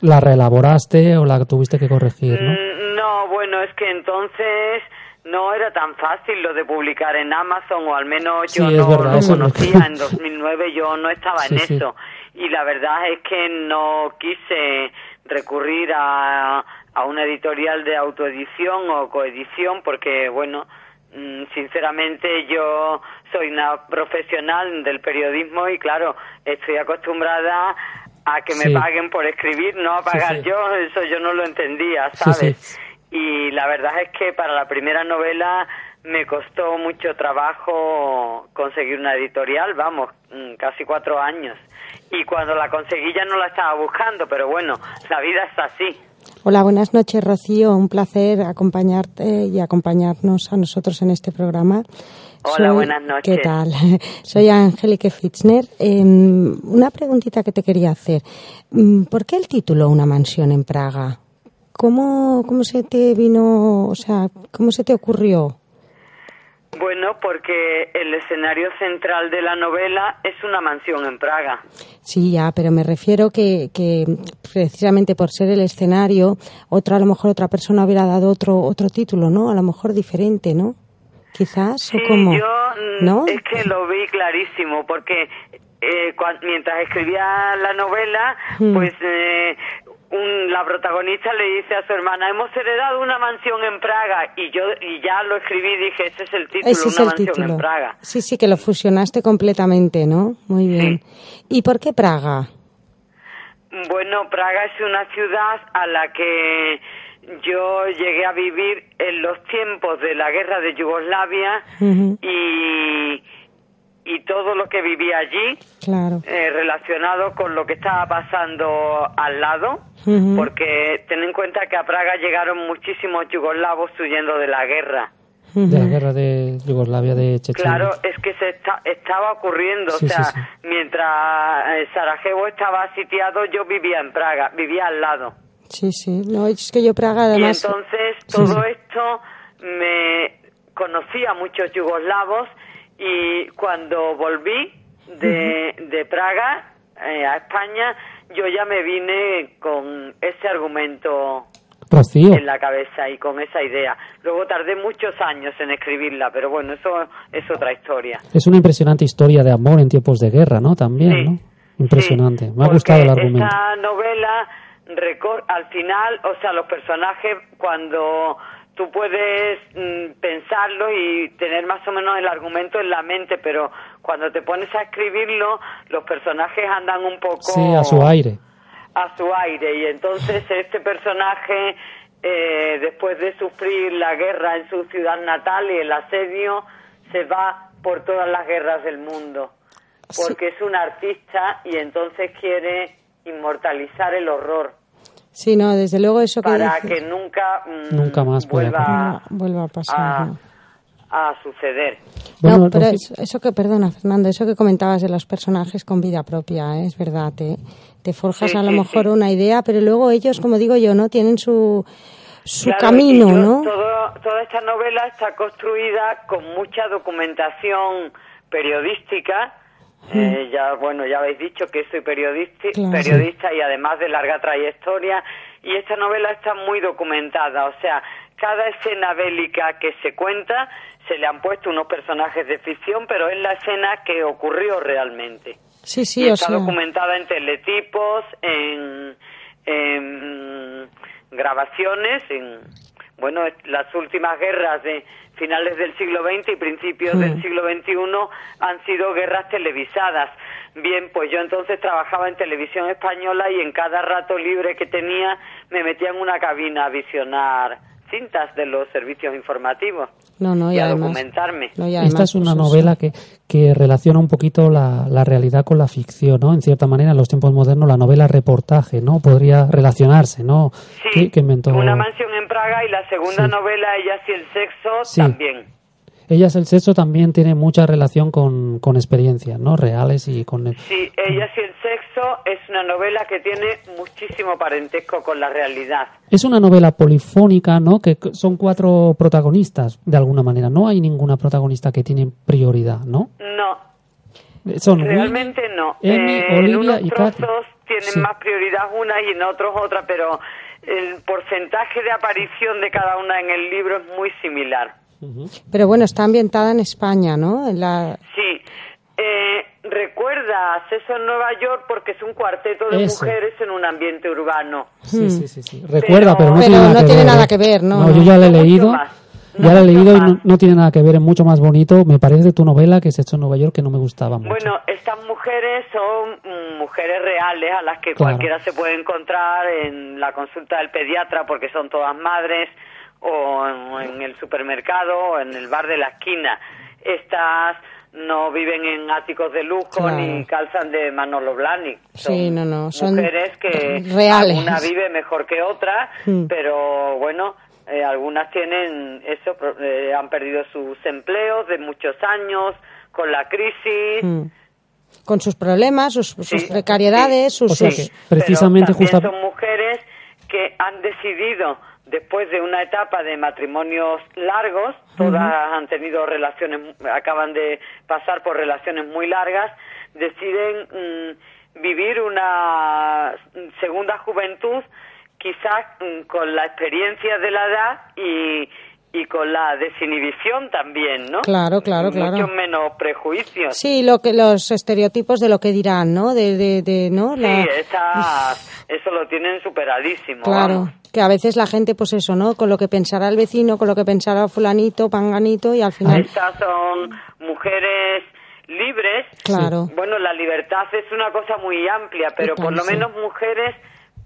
¿La reelaboraste o la tuviste que corregir, no? Mm, No, bueno, es que entonces no era tan fácil lo de publicar en Amazon, o al menos yo Sí, es no verdad, lo no- conocía. (laughs) En 2009 yo no estaba en sí. eso. Y la verdad es que no quise recurrir a, a una editorial de autoedición o coedición, porque, bueno, mm, sinceramente yo soy una profesional del periodismo y, claro, estoy acostumbrada a que me Sí. paguen por escribir, no a pagar sí. yo, eso yo no lo entendía, ¿sabes? Y la verdad es que para la primera novela me costó mucho trabajo conseguir una editorial, vamos, mm, casi cuatro años. Y cuando la conseguí ya no la estaba buscando, pero bueno, la vida es así. Hola, buenas noches, Rocío. Un placer acompañarte y acompañarnos a nosotros en este programa. Hola, buenas noches. ¿Qué tal? (laughs) Soy Angélica Fitzner. Em, una preguntita que te quería hacer. Mm, ¿Por qué el título Una mansión en Praga? ¿Cómo, cómo se te vino, o sea, cómo se te ocurrió? Bueno, porque el escenario central de la novela es una mansión en Praga. Sí, ya, pero me refiero que, que precisamente por ser el escenario, otra a lo mejor otra persona hubiera dado otro otro título, ¿no? A lo mejor diferente, ¿no? Quizás Sí, o como, yo mm, ¿no? es que lo vi clarísimo, porque eh, mientras escribía la novela, Mm. pues eh, un- la protagonista le dice a su hermana, hemos heredado una mansión en Praga, y yo y ya lo escribí y dije, ese es el título, Ese es una el mansión título. en Praga. Sí, sí, que lo fusionaste completamente, ¿no? Muy bien. ¿Y por qué Praga? Bueno, Praga es una ciudad a la que yo llegué a vivir en los tiempos de la guerra de Yugoslavia y, y todo lo que vivía allí Claro. eh, relacionado con lo que estaba pasando al lado, porque ten en cuenta que a Praga llegaron muchísimos yugoslavos huyendo de la guerra. De la guerra de Yugoslavia de Chechenia. Claro, es que se está, estaba ocurriendo, Sí, o sea, sí, sí. mientras eh, Sarajevo estaba sitiado, yo vivía en Praga, vivía al lado. Sí, sí. No, es que yo Praga además... Y entonces todo sí. esto me conocía a muchos yugoslavos y cuando volví de, de Praga eh, a España, yo ya me vine con ese argumento Rocío. en la cabeza y con esa idea. Luego tardé muchos años en escribirla, pero bueno, eso es otra historia. Es una impresionante historia de amor en tiempos de guerra, ¿no? También, ¿no? Impresionante. Me ha gustado el argumento. Esta novela, al final, o sea, los personajes, cuando tú puedes mm, pensarlo y tener más o menos el argumento en la mente, pero cuando te pones a escribirlo, los personajes andan un poco Sí, a su aire. a su aire. Y entonces este personaje eh, después de sufrir la guerra en su ciudad natal y el asedio se va por todas las guerras del mundo. Porque es un artista y entonces quiere inmortalizar el horror Sí, no, desde luego eso que para que nunca mm, Nunca más vuelva no vuelva a pasar. a, ¿no? a suceder Bueno, no, pero eso, eso que, perdona, Fernando, eso que comentabas de los personajes con vida propia, ¿eh? es verdad, te, te forjas Sí, a lo sí, mejor sí. una idea, pero luego ellos, como digo yo, ¿no? Tienen su, su Claro, camino, yo- ¿no? todo- toda esta novela está construida con mucha documentación periodística. Eh, ya bueno, ya habéis dicho que soy periodista, Claro. periodista y además de larga trayectoria. Y esta novela está muy documentada, o sea, cada escena bélica que se cuenta se le han puesto unos personajes de ficción, pero es la escena que ocurrió realmente. Sí, y sí, o está sea, documentada en teletipos, en, en grabaciones, en bueno, las últimas guerras de finales del siglo XX y principios Mm. del siglo XXI han sido guerras televisadas. Bien, pues yo entonces trabajaba en televisión española y en cada rato libre que tenía me metía en una cabina a visionar cintas de los servicios informativos no, no, y, y a además, documentarme. no, y Esta es una pues, eso. novela que, que relaciona un poquito la, la realidad con la ficción, ¿no? En cierta manera, en los tiempos modernos, la novela reportaje, ¿no? Podría relacionarse, ¿no? Sí, Que- que inventó- Una mansión en Praga y la segunda Sí. novela, Ellas y el sexo, Sí. también. Ellas el sexo también tiene mucha relación con, con experiencias, ¿no? Reales y con... Sí, Ellas y el sexo es una novela que tiene muchísimo parentesco con la realidad. Es una novela polifónica, ¿no? Que son cuatro protagonistas, de alguna manera. No hay ninguna protagonista que tiene prioridad, ¿no? No, Eh, Son realmente no. Amy, Eh, en Olivia unos y trozos tienen Sí. más prioridad una y en otros otra, pero el porcentaje de aparición de cada una en el libro es muy similar. Pero bueno, está ambientada en España, ¿no? En la, Sí. Eh, recuerda Acceso en Nueva York porque es un cuarteto de Eso. mujeres en un ambiente urbano. Sí, sí, sí, sí. Recuerda, pero, no, Pero tiene, nada, no que tiene ver, nada ¿eh? que ver, ¿no? No, yo ya la he leído. más. Ya la he leído y no, no tiene nada que ver, es mucho más bonito. Me parece de tu novela que es hecho en Nueva York que no me gustaba mucho. Bueno, estas mujeres son mm, mujeres reales a las que Claro. cualquiera se puede encontrar en la consulta del pediatra porque son todas madres o en, en el supermercado o en el bar de la esquina. Estas no viven en áticos de lujo Claro. ni calzan de Manolo Blahnik. Son Sí, no, no, son mujeres que reales. alguna vive mejor que otra, Mm. pero bueno, eh, algunas tienen eso, pro- eh, han perdido sus empleos de muchos años con la crisis. Mm. con sus problemas, sus, sus Sí, precariedades, sus... O sea sus- que precisamente Pero también justa- son mujeres que han decidido después de una etapa de matrimonios largos, todas han tenido relaciones, acaban de pasar por relaciones muy largas, deciden mm, vivir una segunda juventud quizás mm, con la experiencia de la edad y, y con la desinhibición también, ¿no? Claro, claro, claro. Mucho menos prejuicios. Sí, lo que los estereotipos de lo que dirán, ¿no? De, de, de ¿no? La- Sí, estas- eso lo tienen superadísimo. Claro, vamos. que a veces la gente, pues eso, ¿no? Con lo que pensará el vecino, con lo que pensará fulanito, panganito, y al final... Estas son mujeres libres. Claro. Bueno, la libertad es una cosa muy amplia, pero por lo menos mujeres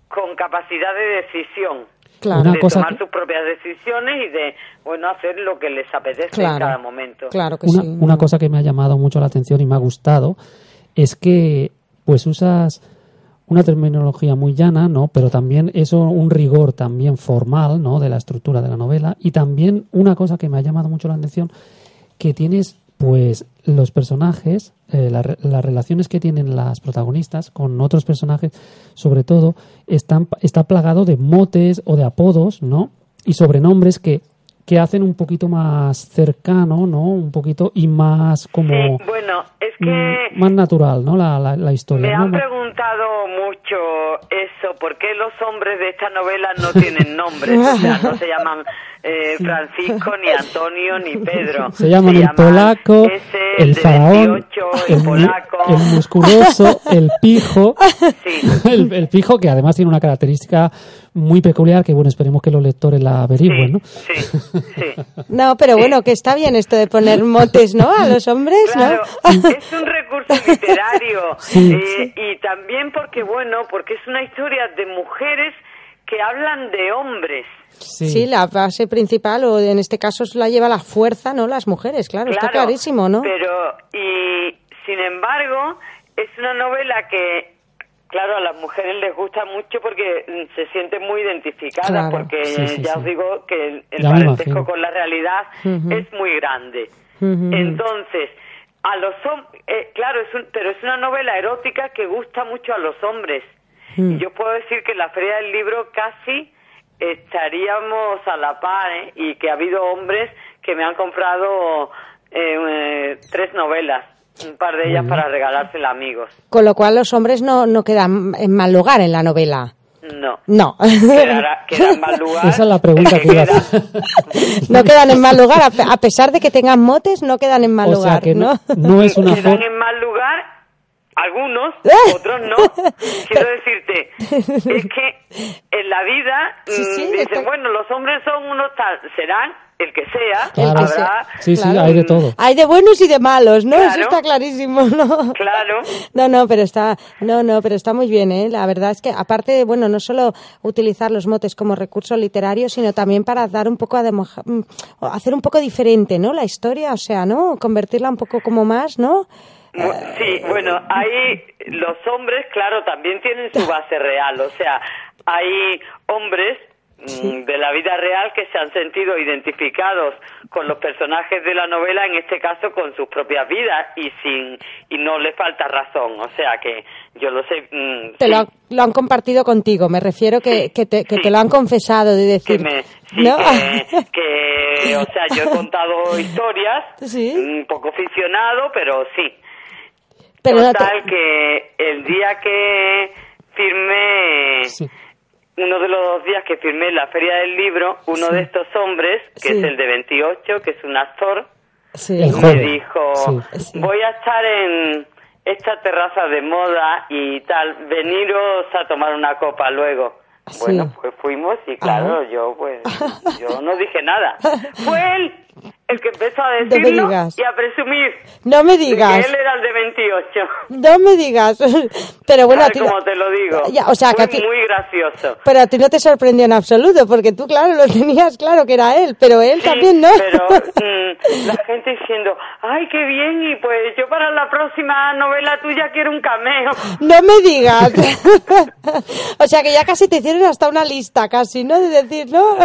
con capacidad de decisión. Claro. Una de cosa tomar que- sus propias decisiones y de, bueno, hacer lo que les apetece Claro. en cada momento. Claro que una, sí. una cosa que me ha llamado mucho la atención y me ha gustado es que pues usas una terminología muy llana, ¿no? Pero también eso un rigor también formal, ¿no? De la estructura de la novela y también una cosa que me ha llamado mucho la atención que tienes pues los personajes, eh, las relaciones que tienen las protagonistas con otros personajes, sobre todo, están, está plagado de motes o de apodos, ¿no? Y sobrenombres que que hacen un poquito más cercano, ¿no? Un poquito y más como... Sí, bueno, es que... mm, Más natural, ¿no? La, la, la historia, Me han preguntado mucho eso, ¿por qué los hombres de esta novela no tienen nombres? O sea, no se llaman eh, (laughs) Francisco, ni Antonio, ni Pedro. Se llaman el polaco, ese, el faraón, 28, el, el polaco. el musculoso, el pijo, (laughs) (laughs) el, el pijo que además tiene una característica muy peculiar que bueno esperemos que los lectores la averigüen, ¿no? (laughs) No, pero bueno, que está bien esto de poner motes, ¿no? A los hombres, Claro, ¿no? es un recurso (laughs) literario Sí. eh, y también porque, bueno, porque es una historia de mujeres que hablan de hombres. Sí. la base principal, o en este caso la lleva la fuerza, ¿no? Las mujeres, claro, está Claro, clarísimo, ¿no? Pero, y sin embargo, es una novela que, claro, a las mujeres les gusta mucho porque mm, se sienten muy identificadas, Claro. porque Sí, sí, ya sí. os digo que el, parentesco con la realidad es muy grande. Entonces, a los hombres, claro, es un- pero es una novela erótica que gusta mucho a los hombres. Mm. Y yo puedo decir que en la Feria del Libro casi estaríamos a la par ¿eh? y que ha habido hombres que me han comprado eh, eh, tres novelas, un par de ellas bien. para regalársela a amigos. Con lo cual los hombres no, no quedan en mal lugar en la novela. No. No. Quedará, (laughs) queda en mal lugar. Esa es la pregunta que. No quedan en mal lugar, a pe- a pesar de que tengan motes, no quedan en mal O sea lugar, que no, ¿no? no es una Quedan en mal lugar algunos, (laughs) ¡Eh! otros no. Quiero (laughs) decirte, es que en la vida Sí, mm, sí, dicen, está- bueno, los hombres son unos tal, serán el que sea, Claro. habrá Sí, sí, Claro. hay de todo. Hay de buenos y de malos, ¿no? Eso está clarísimo, ¿no? Claro. No, no, pero está, no, no, pero está muy bien, ¿eh? La verdad es que aparte de, bueno, no solo utilizar los motes como recurso literario, sino también para dar un poco a demoja- mm, o hacer un poco diferente, ¿no? La historia, o sea, ¿no? Convertirla un poco como más, ¿no? Sí, bueno, ahí los hombres, claro, también tienen su base real. O sea, hay hombres mm, de la vida real que se han sentido identificados con los personajes de la novela, en este caso con sus propias vidas y sin y no les falta razón. O sea que yo lo sé. mm, Te sí, lo, han- lo han compartido contigo, me refiero que, que, te, que te lo han confesado de decir, que me sí, ¿no? que, (laughs) que, o sea yo he contado historias un poco ficcionado pero sí Pero total que el día que firmé uno de los días que firmé la feria del libro uno Sí. de estos hombres que Sí. es el de 28 que es un actor me joven. dijo Sí. voy a estar en esta terraza de moda y tal veniros a tomar una copa luego Sí. bueno pues fuimos y claro Ah. yo pues yo no dije nada (laughs) fue él el que empezó a decirlo y a presumir No me digas. que él era el de 28 No me digas. (laughs) Pero bueno, a ti, como te lo digo Ya, o sea, que fue a ti- muy gracioso pero a ti no te sorprendió en absoluto, porque tú, claro, lo (laughs) tenías claro que era él, pero él Sí, también no. pero (laughs) mm, la gente diciendo, ay, qué bien, y pues yo para la próxima novela tuya quiero un cameo. No me digas. o sea, que ya casi te hicieron hasta una lista, casi, ¿no? De decir, ¿no?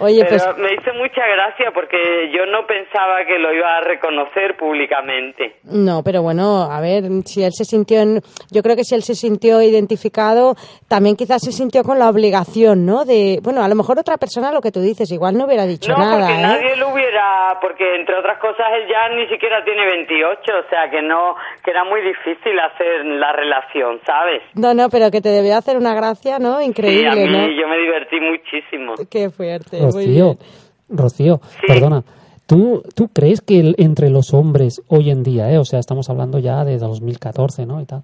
Oye, Pero pues me hizo mucha gracia porque yo no pensaba que lo iba a reconocer públicamente. No, pero bueno, a ver, si él se sintió en, yo creo que si él se sintió identificado, también quizás se sintió con la obligación, ¿no? De, bueno, a lo mejor otra persona lo que tú dices, igual no hubiera dicho No, nada, porque ¿eh? nadie lo hubiera, porque entre otras cosas él ya ni siquiera tiene 28, o sea que no, que era muy difícil hacer la relación, ¿sabes? No, no, pero que te debió hacer una gracia, ¿no? Sí, a Increíble, mí ¿no? yo me divertí muchísimo. Qué fuerte, muy Rocío, bien. Rocío, Sí. perdona. ¿Tú, ¿Tú crees que el- entre los hombres hoy en día, eh, o sea, estamos hablando ya de 2014, ¿no? Y tal,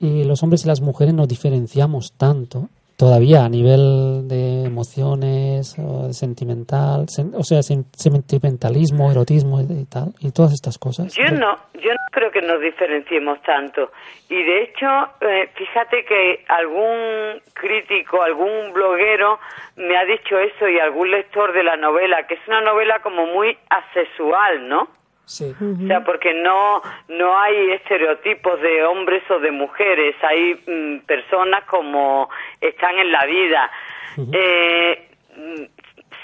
y los hombres y las mujeres nos diferenciamos tanto todavía a nivel de emociones, o sentimental, sen- o sea, sen- sentimentalismo, erotismo y, y tal, y todas estas cosas? Yo no, yo no creo que nos diferenciemos tanto. Y de hecho, eh, fíjate que algún crítico, algún bloguero me ha dicho eso y algún lector de la novela, que es una novela como muy asexual, ¿no? Sí. O sea, porque no no hay estereotipos de hombres o de mujeres, hay mm, personas como están en la vida. Eh,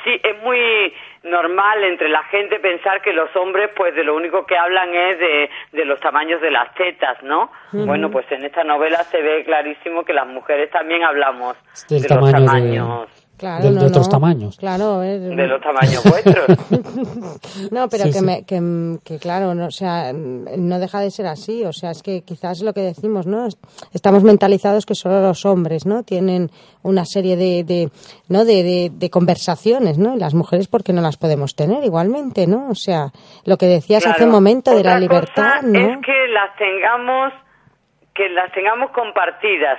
sí, es muy normal entre la gente pensar que los hombres pues de lo único que hablan es de, de los tamaños de las tetas, ¿no? Bueno, pues en esta novela se ve clarísimo que las mujeres también hablamos Del de tamaño los de- tamaños Claro, de, no, de otros no. tamaños. Claro. De los tamaños vuestros. (laughs) No, pero Sí, que, sí. Me, que, que claro, no, o sea, no deja de ser así. O sea, es que quizás lo que decimos, ¿no? Es- Estamos mentalizados que solo los hombres, ¿no? Tienen una serie de, de ¿no? De, de, de conversaciones, ¿no? Y las mujeres, ¿por qué no las podemos tener igualmente, ¿no? O sea, lo que decías hace un momento de la libertad, cosa ¿no? Es que las tengamos, que las tengamos compartidas.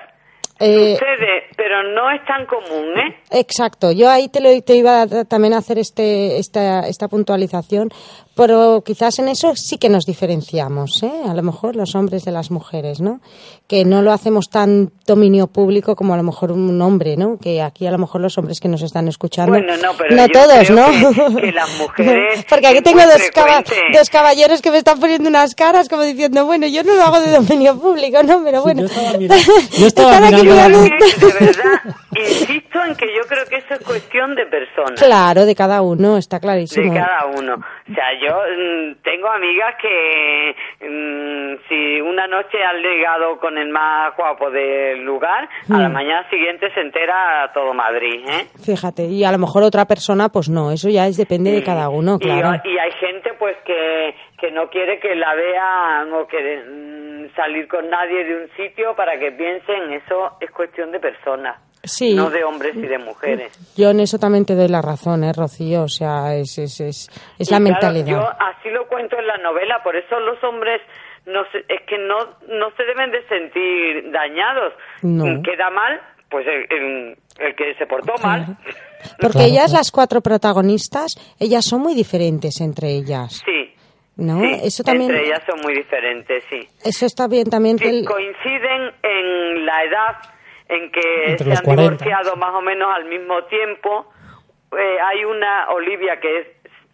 Eh, Sucede, pero no es tan común, ¿eh? Exacto, yo ahí te, lo, te iba a- también a hacer este, esta, esta puntualización, pero quizás en eso sí que nos diferenciamos, ¿eh? a lo mejor los hombres de las mujeres, ¿no? Que no lo hacemos tan dominio público como a lo mejor un hombre, ¿no? Que aquí a lo mejor los hombres que nos están escuchando, Bueno, no, pero yo todos, creo ¿no? que- que las (laughs) mujeres Porque aquí tengo dos, caba- dos caballeros que me están poniendo unas caras como diciendo, bueno, yo no lo hago de dominio público, ¿no? Pero bueno. yo estaba mirando- yo (laughs) estaba mirando- mirando- Que, de verdad, insisto en que yo creo que eso es cuestión de personas. Claro, de cada uno, está clarísimo. De cada uno. O sea, yo mm, tengo amigas que mm, si una noche han ligado con el más guapo del lugar, a la Mm. mañana siguiente se entera todo Madrid, ¿eh? Fíjate, y a lo mejor otra persona, pues no, eso ya es depende de cada uno, Y- claro. Y, hay gente pues que, que no quiere que la vean o que mm, salir con nadie de un sitio para que piensen, eso es cuestión de personas, Sí. no de hombres y de mujeres. Yo en eso también te doy la razón, ¿eh, Rocío? O sea, es, es, es, la claro, mentalidad. yo así lo cuento en la novela, por eso los hombres no se- es que no, no se deben de sentir dañados. No. Queda mal, pues el, el- el que se portó mal. Porque Claro, ellas, claro. las cuatro protagonistas, ellas son muy diferentes entre ellas, Sí. ¿No? sí, eso también, Entre ellas son muy diferentes, sí. eso está bien también. que Sí, el- coinciden en la edad en que Entre se han 40. divorciado más o menos al mismo tiempo. Eh, hay una Olivia que es,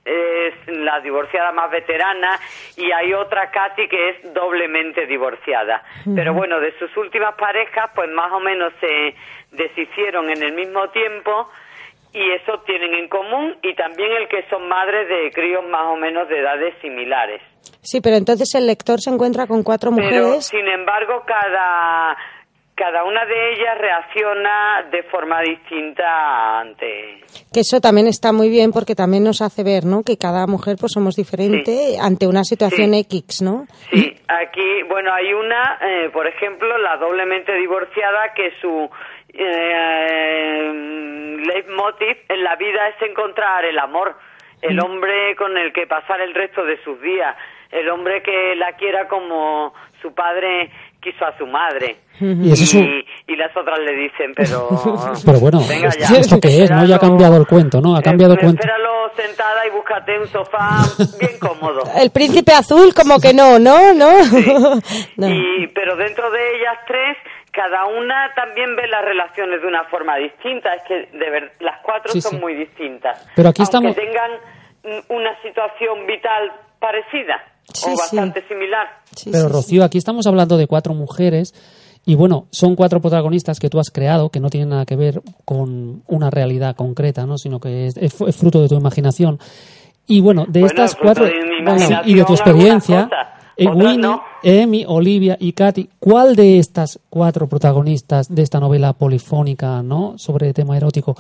es la divorciada más veterana y hay otra Katy que es doblemente divorciada. Pero bueno, de sus últimas parejas, pues más o menos se deshicieron en el mismo tiempo y eso tienen en común y también el que son madres de críos más o menos de edades similares. Sí, pero entonces el lector se encuentra con cuatro Pero, mujeres. sin embargo, cada, cada una de ellas reacciona de forma distinta ante... Que eso también está muy bien porque también nos hace ver, ¿no? Que cada mujer pues somos diferente ante una situación Sí. X, ¿no? Sí, aquí, bueno, hay una, eh, por ejemplo, la doblemente divorciada que su eh, leitmotiv en la vida es encontrar el amor, el hombre con el que pasar el resto de sus días, el hombre que la quiera como su padre quiso a su madre. Y es las otras le dicen, pero... (laughs) Pero bueno, venga ¿esto, ya, esto qué es? ¿no? Ya ha cambiado el cuento, ¿no? Ha cambiado el eh, cuento. Espéralo sentada y búscate un sofá bien cómodo. (laughs) El príncipe azul, como que no, ¿no? ¿No? (laughs) No. Y, pero dentro de ellas tres, cada una también ve las relaciones de una forma distinta. Es que de ver, las cuatro Sí, son sí. muy distintas. Pero aquí aunque estamos- tengan una situación vital parecida Sí, o sí. bastante similar. Sí, Pero sí, Rocío, aquí estamos hablando de cuatro mujeres y bueno, son cuatro protagonistas que tú has creado que no tienen nada que ver con una realidad concreta, ¿no? Sino que es, es es fruto de tu imaginación. Y bueno, de Bueno, estas fruto cuatro de mi sí, imaginación, y de tu experiencia, eh, Winnie, no. Olivia y Katy, ¿cuál de estas cuatro protagonistas de esta novela polifónica, ¿no? Sobre tema erótico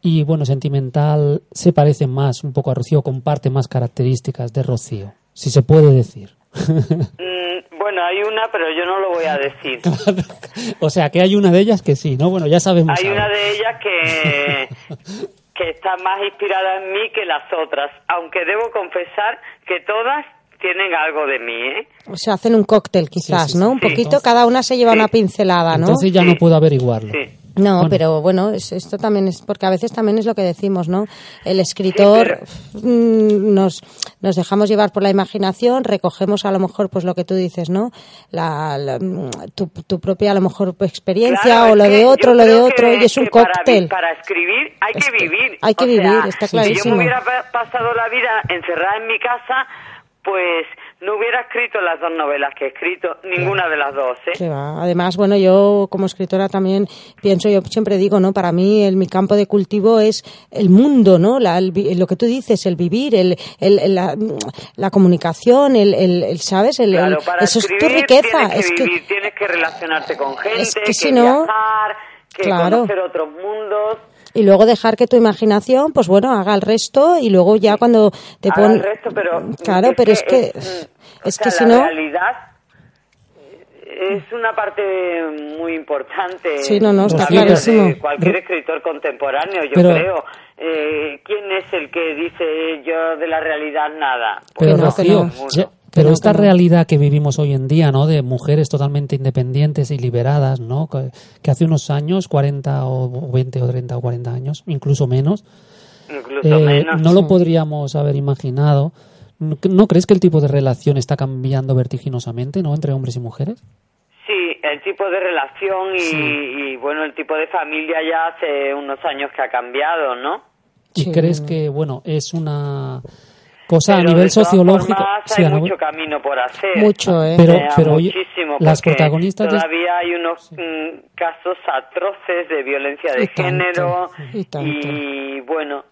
y bueno, sentimental se parece más un poco a Rocío, comparte más características de Rocío, si se puede decir. Mm, bueno, hay una, pero yo no lo voy a decir. (laughs) o sea, que hay una de ellas que sí, ¿no? Bueno, ya sabemos. Hay ahora. una de ellas que, (laughs) que está más inspirada en mí que las otras, aunque debo confesar que todas tienen algo de mí, ¿eh? O sea, hacen un cóctel quizás, Sí, sí, ¿no? Un Sí. poquito, cada una se lleva una pincelada, ¿no? Entonces ya no puedo averiguarlo. Sí. No, Bueno. pero bueno, es- esto también es porque a veces también es lo que decimos, ¿no? El escritor mm, nos nos dejamos llevar por la imaginación, recogemos a lo mejor pues lo que tú dices, ¿no? La, la- mm, tu, tu propia a lo mejor experiencia Claro, o lo de otro, lo de otro y es un para cóctel. Para, escribir hay que vivir. hay que O vivir, sea, está Si yo clarísimo. me hubiera pa- pasado la vida encerrada en mi casa, pues no hubiera escrito las dos novelas que he escrito, ninguna de las dos, ¿eh? Que va. Además, bueno, yo como escritora también pienso, yo siempre digo, ¿no? Para mí el, mi campo de cultivo es el mundo, ¿no? La- el lo que tú dices, el vivir, el, el- el- la, la comunicación, el, el- el, ¿sabes? El, Claro, para eso es tu riqueza. tienes que es que, vivir, tienes que relacionarte con gente, es que que, si no- viajar, que Claro. conocer otros mundos. Y luego dejar que tu imaginación, pues bueno, haga el resto y luego ya cuando te Haga pones... el resto, pero Claro, pero es que... es, sea, que si la no... realidad es una parte muy importante Sí, no, no, está la clarísimo. de cualquier escritor contemporáneo, yo Pero- creo. Eh, ¿Quién es el que dice yo de la realidad nada? Pero Pues Rocío, ninguno. Pero esta realidad que vivimos hoy en día, ¿no? De mujeres totalmente independientes y liberadas, ¿no? Que, que hace unos años, 40 o 20 o 30 o 40 años, incluso menos, Incluso eh, menos. no lo podríamos haber imaginado. ¿No ¿No crees que el tipo de relación está cambiando vertiginosamente, ¿no? Entre hombres y mujeres? Sí, el tipo de relación y, y, bueno, el tipo de familia ya hace unos años que ha cambiado, ¿no? ¿Y crees que, bueno, es una cosa a Pero nivel de todas sociológico? formas, Sí, hay a nivel- mucho camino por hacer. Mucho, ¿eh? Pero- sea, pero, oye, muchísimo, las protagonistas de- Todavía hay unos mm, casos atroces de violencia de Y tanto, género y tanto. y, bueno,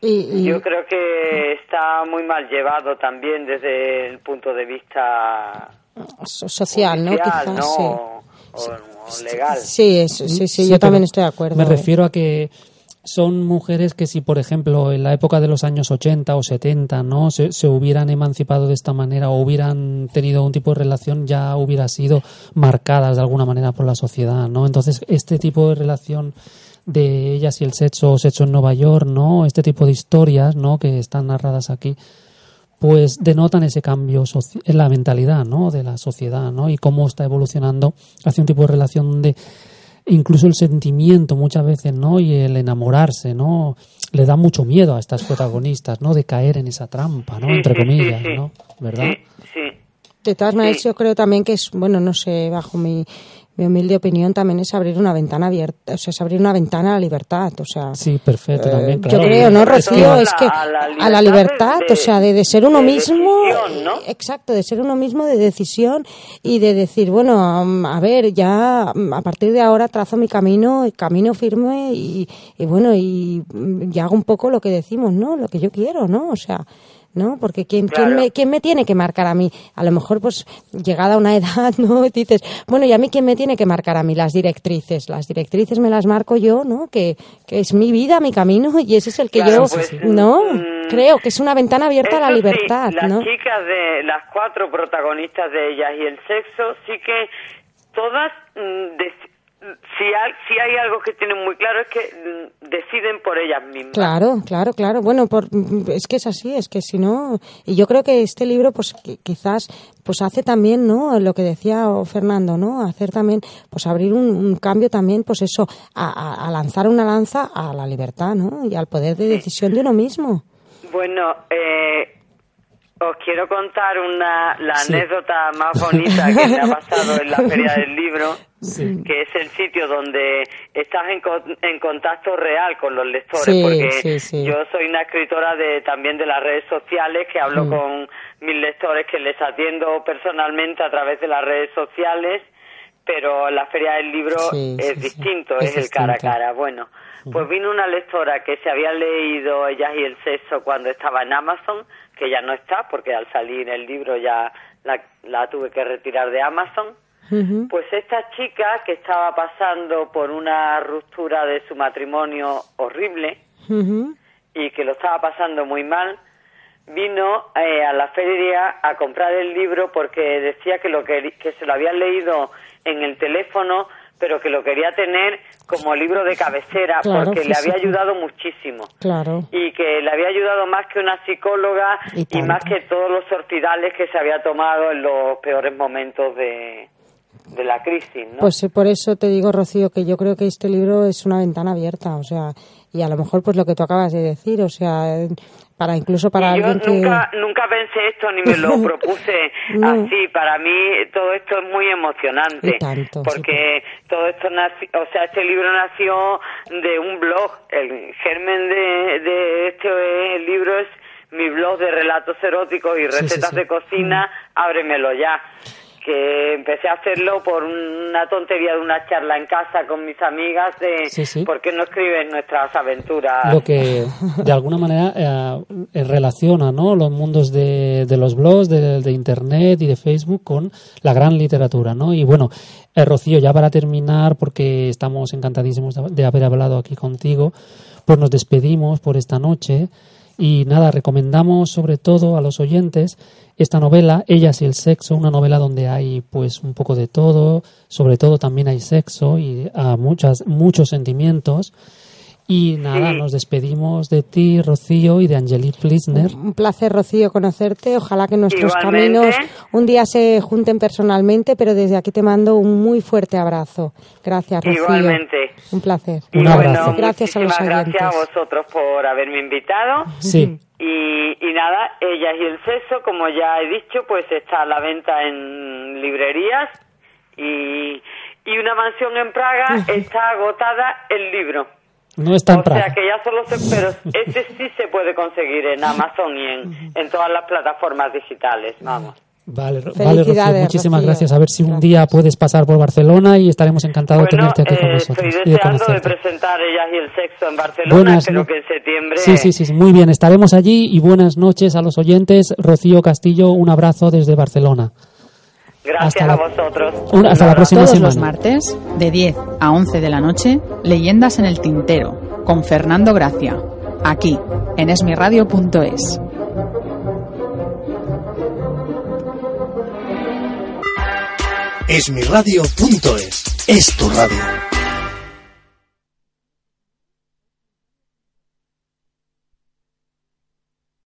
Y, y- yo creo que está muy mal llevado también desde el punto de vista so- social, ¿no? judicial, Quizás, ¿no? sí. O, o legal. Sí, es- sí, sí, yo también estoy de acuerdo. Me ¿eh? refiero a que son mujeres que si, por ejemplo, en la época de los años 80 o 70, ¿no? Se, hubieran emancipado de esta manera o hubieran tenido un tipo de relación, ya hubiera sido marcadas de alguna manera por la sociedad, ¿no? Entonces, este tipo de relación de ellas y el sexo o sexo en Nueva York, ¿no? Este tipo de historias, ¿no? Que están narradas aquí, pues denotan ese cambio en la mentalidad, ¿no? De la sociedad, ¿no? Y cómo está evolucionando hacia un tipo de relación donde incluso el sentimiento muchas veces, ¿no? Y el enamorarse, ¿no? Le da mucho miedo a estas protagonistas, ¿no? De caer en esa trampa, ¿no? Sí, Entre sí, sí, comillas, sí. ¿no? ¿Verdad? Sí, De todas maneras, yo creo también que es, bueno, no sé, bajo mi, mi humilde opinión, también es abrir una ventana abierta, o sea, es abrir una ventana a la libertad, o sea. Sí, perfecto, también, Yo creo, ¿no, Rocío? Es que a la- a libertad de- o sea, de, de ser uno de mismo. decisión, ¿no? Exacto, de ser uno mismo, de decisión y de decir, bueno, a ver, ya um, a partir de ahora trazo mi camino, camino firme y, y bueno, y, mm, y hago un poco lo que decimos, ¿no? Lo que yo quiero, ¿no? O sea. ¿No? Porque ¿quién, quién, me, ¿quién me tiene que marcar a mí? A lo mejor, pues, llegada a una (laughs) edad, ¿no? Dices, bueno, ¿y a mí quién me tiene que marcar a mí? Las directrices. Las directrices me las marco yo, ¿no? Que, que es mi vida, mi camino, y ese es el que Claro, yo, pues, (laughs) ¿no? mm, Creo que es una ventana abierta a la sí, libertad, las ¿no? chicas de las cuatro protagonistas de ellas y el sexo, sí que todas, mm, si, hay, si hay algo que tienen muy claro es que mm, deciden por ellas mismas. Claro, claro, claro. Bueno, por, es que es así, es que si no, y yo creo que este libro, pues qui- quizás, pues hace también, ¿no? Lo que decía Fernando, ¿no? Hacer también, pues abrir un, un cambio también, pues eso, a lanzar una lanza a la libertad, ¿no? Y al poder de decisión de uno mismo. Bueno, eh, os quiero contar una la Sí. anécdota más bonita que me ha pasado en la feria del libro, Sí. que es el sitio donde estás en, en contacto real con los lectores, Sí, porque yo soy una escritora de también de las redes sociales que hablo Mm. con mis lectores que les atiendo personalmente a través de las redes sociales, pero la feria del libro es distinto, Es es, el cara a cara. Bueno, pues vino una lectora que se había leído Ellas y el sexo cuando estaba en Amazon, que ya no está porque al salir el libro ya la, la tuve que retirar de Amazon. Pues esta chica que estaba pasando por una ruptura de su matrimonio horrible y que lo estaba pasando muy mal, vino eh, a la feria a comprar el libro porque decía que lo que, que se lo había leído en el teléfono, pero que lo quería tener como libro de cabecera Claro, porque le había ayudado muchísimo Claro. y que le había ayudado más que una psicóloga Y más que todos los sortidales que se había tomado en los peores momentos de, de la crisis, ¿no? Pues por eso te digo, Rocío, que yo creo que este libro es una ventana abierta, o sea, y a lo mejor pues lo que tú acabas de decir, o sea, para incluso para Y yo alguien que... nunca, nunca pensé esto ni me lo (laughs) (laughs) propuse No. así. Para mí todo esto es muy emocionante. Sí, porque todo esto nació, o sea, este libro nació de un blog. El germen de, de este libro es mi blog de relatos eróticos y sí, recetas sí. de cocina, ábremelo ya. Que empecé a hacerlo por una tontería de una charla en casa con mis amigas de Sí, sí. por qué no escriben nuestras aventuras. Lo que de alguna manera eh, eh, relaciona ¿no? los mundos de, de los blogs, de, de Internet y de Facebook con la gran literatura. ¿no? Y bueno, eh, Rocío, ya para terminar, porque estamos encantadísimos de, de haber hablado aquí contigo, pues nos despedimos por esta noche. Y nada, recomendamos sobre todo a los oyentes esta novela, Ellas y el sexo, una novela donde hay pues un poco de todo, sobre todo también hay sexo y ah, muchas, muchos sentimientos. Y nada, Sí. nos despedimos de ti, Rocío, y de Angelique Plisner. Un placer, Rocío, conocerte. Ojalá que nuestros Igualmente. caminos un día se junten personalmente, pero desde aquí te mando un muy fuerte abrazo. Gracias, Rocío. Igualmente. Un placer. Un Y abrazo. Bueno, Gracias a los oyentes. gracias a vosotros por haberme invitado. Sí. Y, y nada, Ellas y el sexo, como ya he dicho, pues está a la venta en librerías y, y una mansión en Praga está agotada el libro. No está en O sea que ya solo se, pero ese sí se puede conseguir en Amazon y en, en todas las plataformas digitales, vamos. Vale, vale, Rocío, muchísimas Rocío. gracias. A ver si un día puedes pasar por Barcelona y estaremos encantados de tenerte aquí con eh, estoy nosotros y de deseando de conocerte. presentar Ellas y el sexo en Barcelona, Buenas espero no- que en septiembre... Sí, sí, sí, muy bien. Estaremos allí y buenas noches a los oyentes. Rocío Castillo, un abrazo desde Barcelona. Gracias Hasta la- a vosotros. Un- hasta la próxima Todos semana. los martes, de 10 a 11 de la noche, Leyendas en el Tintero, con Fernando Gracia, aquí, en esmiradio.es. Esmiradio.es es tu radio.